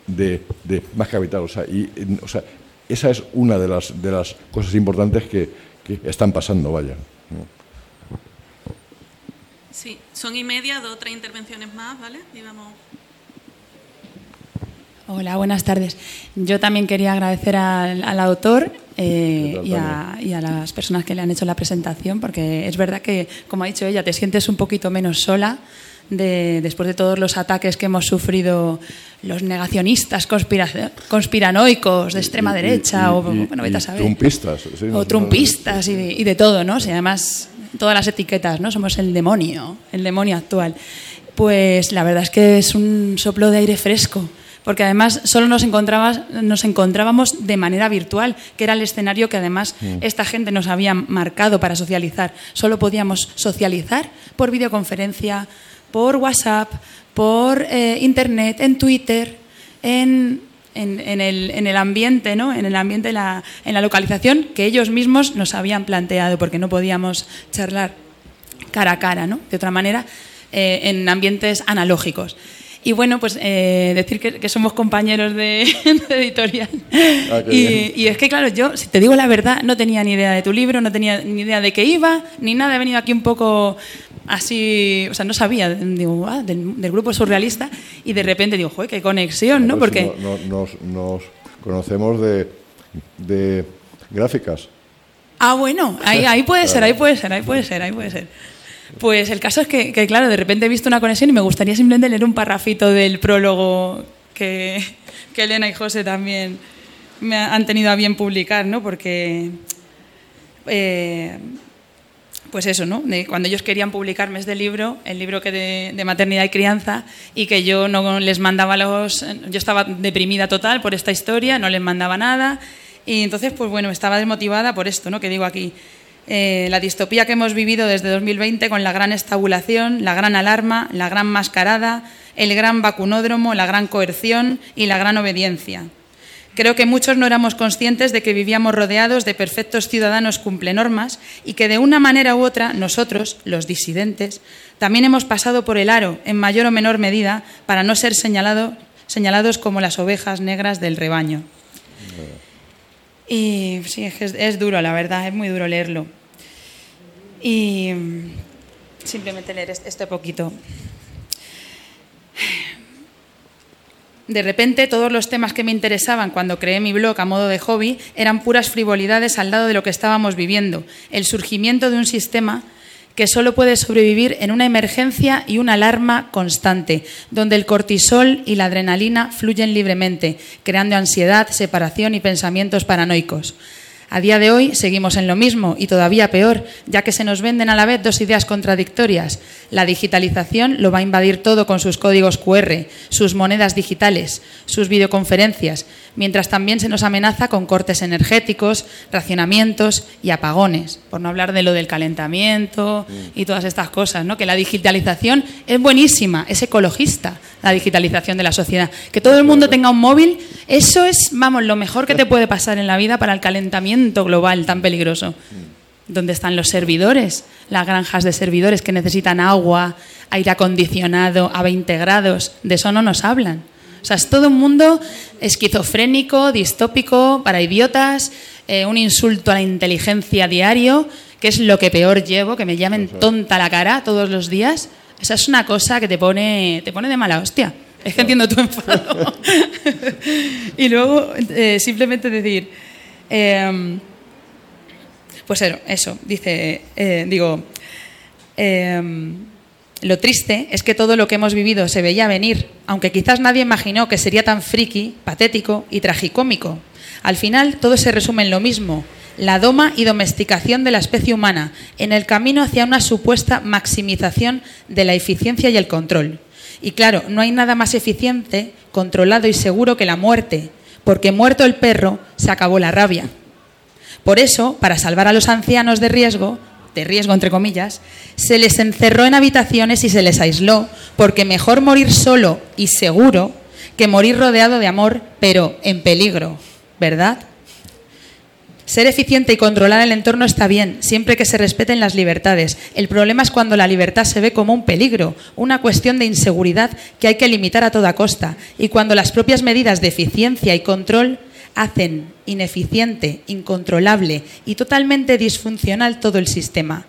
de, de, más capital. O sea, y, o sea, esa es una de las, de las cosas importantes que, que están pasando, vaya. Sí, son y media, dos o tres intervenciones más, ¿vale? Y. Hola, buenas tardes. Yo también quería agradecer al, al autor eh, y, a, y a las personas que le han hecho la presentación, porque es verdad que, como ha dicho ella, te sientes un poquito menos sola de- después de todos los ataques que hemos sufrido los negacionistas conspira- conspiranoicos de extrema y- derecha y- o, bueno, vete a saber. Trumpistas. sí, o trumpistas y de, y de todo, ¿no? Si además todas las etiquetas, ¿no? Somos el demonio, el demonio actual. Pues la verdad es que es un soplo de aire fresco, porque además solo nos, encontrabas, nos encontrábamos de manera virtual, que era el escenario que además Mm. esta gente nos había marcado para socializar. Solo podíamos socializar por videoconferencia, por WhatsApp, por eh, Internet, en Twitter, en, en- en el, en el ambiente, ¿no? en el ambiente, la- en la localización que ellos mismos nos habían planteado, porque no podíamos charlar cara a cara, ¿no? de otra manera, eh, en ambientes analógicos. Y bueno, pues eh, decir que, que somos compañeros de, [LAUGHS] de editorial. Ah. Y, y es que, claro, yo, si te digo la verdad, no tenía ni idea de tu libro, no tenía ni idea de qué iba, ni nada. He venido aquí un poco así, o sea, no sabía digo, ah, del, del grupo surrealista. y de repente digo, joder, qué conexión, ¿no? Pues Porque no- no- nos, nos conocemos de, de gráficas. Ah, bueno, ahí, ahí puede ser, ahí puede ser, ahí puede ser, ahí puede ser. Pues el caso es que, claro, de repente he visto una conexión y me gustaría simplemente leer un parrafito del prólogo que, Elena y José también me ha- han tenido a bien publicar, ¿no? Porque, eh, pues eso, ¿no? Cuando ellos querían publicarme este libro, el libro que de, de maternidad y crianza, y que yo no les mandaba los... Yo estaba deprimida total por esta historia, no les mandaba nada, y entonces, pues bueno, estaba desmotivada por esto, ¿no? Que digo aquí, eh, la distopía que hemos vivido desde 2020 con la gran estabulación, la gran alarma, la gran mascarada, el gran vacunódromo, la gran coerción y la gran obediencia. Creo que muchos no éramos conscientes de que vivíamos rodeados de perfectos ciudadanos cumplenormas y que de una manera u otra nosotros, los disidentes, también hemos pasado por el aro en mayor o menor medida para no ser señalado- señalados como las ovejas negras del rebaño. Y sí, es, es, duro, la verdad, es muy duro leerlo. Y simplemente leer este poquito. De repente, todos los temas que me interesaban cuando creé mi blog a modo de hobby eran puras frivolidades al lado de lo que estábamos viviendo, el surgimiento de un sistema que solo puede sobrevivir en una emergencia y una alarma constante, donde el cortisol y la adrenalina fluyen libremente, creando ansiedad, separación y pensamientos paranoicos. A día de hoy seguimos en lo mismo y todavía peor, ya que se nos venden a la vez dos ideas contradictorias. La digitalización lo va a invadir todo con sus códigos QR, sus monedas digitales, sus videoconferencias, mientras también se nos amenaza con cortes energéticos, racionamientos y apagones, por no hablar de lo del calentamiento y todas estas cosas, ¿no? Que la digitalización es buenísima, es ecologista la digitalización de la sociedad. Que todo el mundo tenga un móvil, eso es, vamos, lo mejor que te puede pasar en la vida para el calentamiento global tan peligroso. ¿Dónde están los servidores? Las granjas de servidores que necesitan agua, aire acondicionado a 20 grados. De eso no nos hablan. O sea, es todo un mundo esquizofrénico, distópico, para idiotas, eh, un insulto a la inteligencia diario, que es lo que peor llevo, que me llamen tonta la cara todos los días. Esa es una cosa que te pone, te pone de mala hostia. Es que entiendo tu enfado. [LAUGHS] y luego, eh, simplemente decir, em, pues eso, eso, dice, eh, digo, em, lo triste es que todo lo que hemos vivido se veía venir, aunque quizás nadie imaginó que sería tan friki, patético y tragicómico. Al final todo se resume en lo mismo, la doma y domesticación de la especie humana, en el camino hacia una supuesta maximización de la eficiencia y el control. Y claro, no hay nada más eficiente, controlado y seguro que la muerte, porque muerto el perro se acabó la rabia. Por eso, para salvar a los ancianos de riesgo, de riesgo entre comillas, se les encerró en habitaciones y se les aisló, porque mejor morir solo y seguro que morir rodeado de amor, pero en peligro, ¿verdad? Ser eficiente y controlar el entorno está bien, siempre que se respeten las libertades. El problema es cuando la libertad se ve como un peligro, una cuestión de inseguridad que hay que limitar a toda costa, y cuando las propias medidas de eficiencia y control hacen ineficiente, incontrolable y totalmente disfuncional todo el sistema.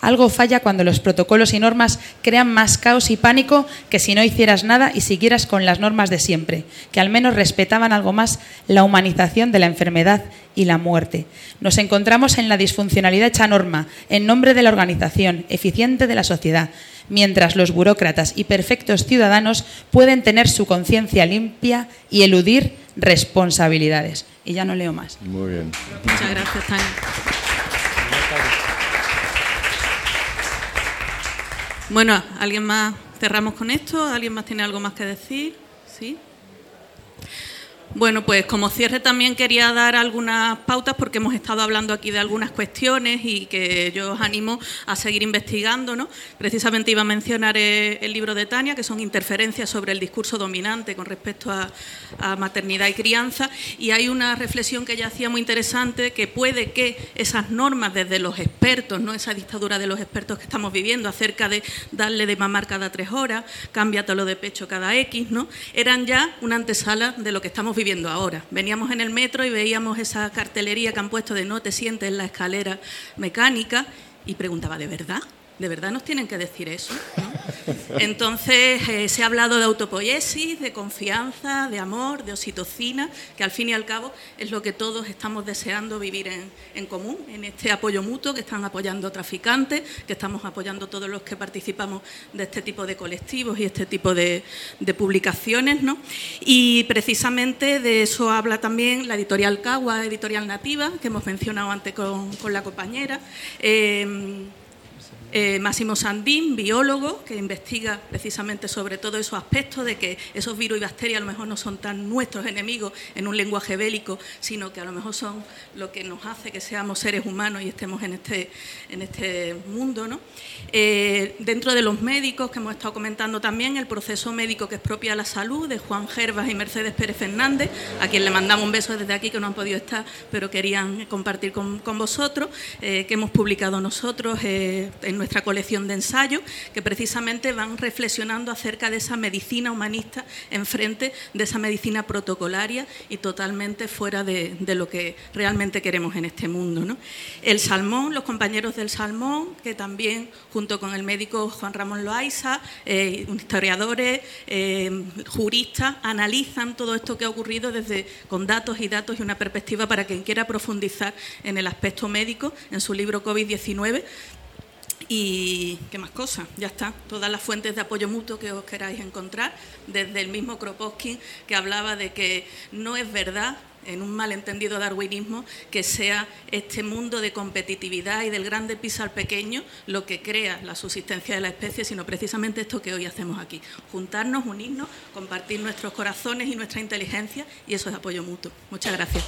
Algo falla cuando los protocolos y normas crean más caos y pánico que si no hicieras nada y siguieras con las normas de siempre, que al menos respetaban algo más la humanización de la enfermedad y la muerte. Nos encontramos en la disfuncionalidad hecha norma, en nombre de la organización eficiente de la sociedad, mientras los burócratas y perfectos ciudadanos pueden tener su conciencia limpia y eludir responsabilidades. Y ya no leo más. Muy bien. Muchas gracias, Tania. Bueno, ¿alguien más? ¿Cerramos con esto? ¿Alguien más tiene algo más que decir? ¿Sí? Bueno, pues como cierre también quería dar algunas pautas porque hemos estado hablando aquí de algunas cuestiones y que yo os animo a seguir investigando. ¿no? Precisamente iba a mencionar eh, el libro de Tania, que son interferencias sobre el discurso dominante con respecto a, maternidad y crianza. Y hay una reflexión que ella hacía muy interesante, que puede que esas normas desde los expertos, ¿no? esa dictadura de los expertos que estamos viviendo acerca de darle de mamar cada tres horas, cámbiatelo de pecho cada X, ¿no? eran ya una antesala de lo que estamos viviendo ahora. Veníamos en el metro y veíamos esa cartelería que han puesto de no te sientes en la escalera mecánica y preguntaba, ¿de verdad? ¿De verdad nos tienen que decir eso? Entonces, eh, se ha hablado de autopoiesis, de confianza, de amor, de oxitocina, que al fin y al cabo es lo que todos estamos deseando vivir en, común, en este apoyo mutuo que están apoyando traficantes, que estamos apoyando todos los que participamos de este tipo de colectivos y este tipo de, publicaciones. ¿no? Y precisamente de eso habla también la editorial Cagua, editorial nativa, que hemos mencionado antes con, la compañera. Eh, eh, Máximo Sandín, biólogo, que investiga precisamente sobre todo esos aspectos de que esos virus y bacterias a lo mejor no son tan nuestros enemigos en un lenguaje bélico, sino que a lo mejor son lo que nos hace que seamos seres humanos y estemos en este, en este mundo. ¿no? Eh, dentro de los médicos, que hemos estado comentando también, el proceso médico que es propia de la salud, de Juan Gervas y Mercedes Pérez Fernández, a quien le mandamos un beso desde aquí, que no han podido estar, pero querían compartir con, vosotros, eh, que hemos publicado nosotros en nuestra colección de ensayos que precisamente van reflexionando acerca de esa medicina humanista enfrente de esa medicina protocolaria y totalmente fuera de, lo que realmente queremos en este mundo. El Salmón, los compañeros del Salmón, que también junto con el médico Juan Ramón Loaiza, eh, historiadores, eh, juristas, analizan todo esto que ha ocurrido desde con datos y datos y una perspectiva para quien quiera profundizar en el aspecto médico en su libro COVID-19 y qué más cosas, ya está. Todas las fuentes de apoyo mutuo que os queráis encontrar, desde el mismo Kropotkin que hablaba de que no es verdad en un malentendido darwinismo, que sea este mundo de competitividad y del grande pisa al pequeño lo que crea la subsistencia de la especie, sino precisamente esto que hoy hacemos aquí, juntarnos, unirnos, compartir nuestros corazones y nuestra inteligencia, y eso es apoyo mutuo. Muchas gracias.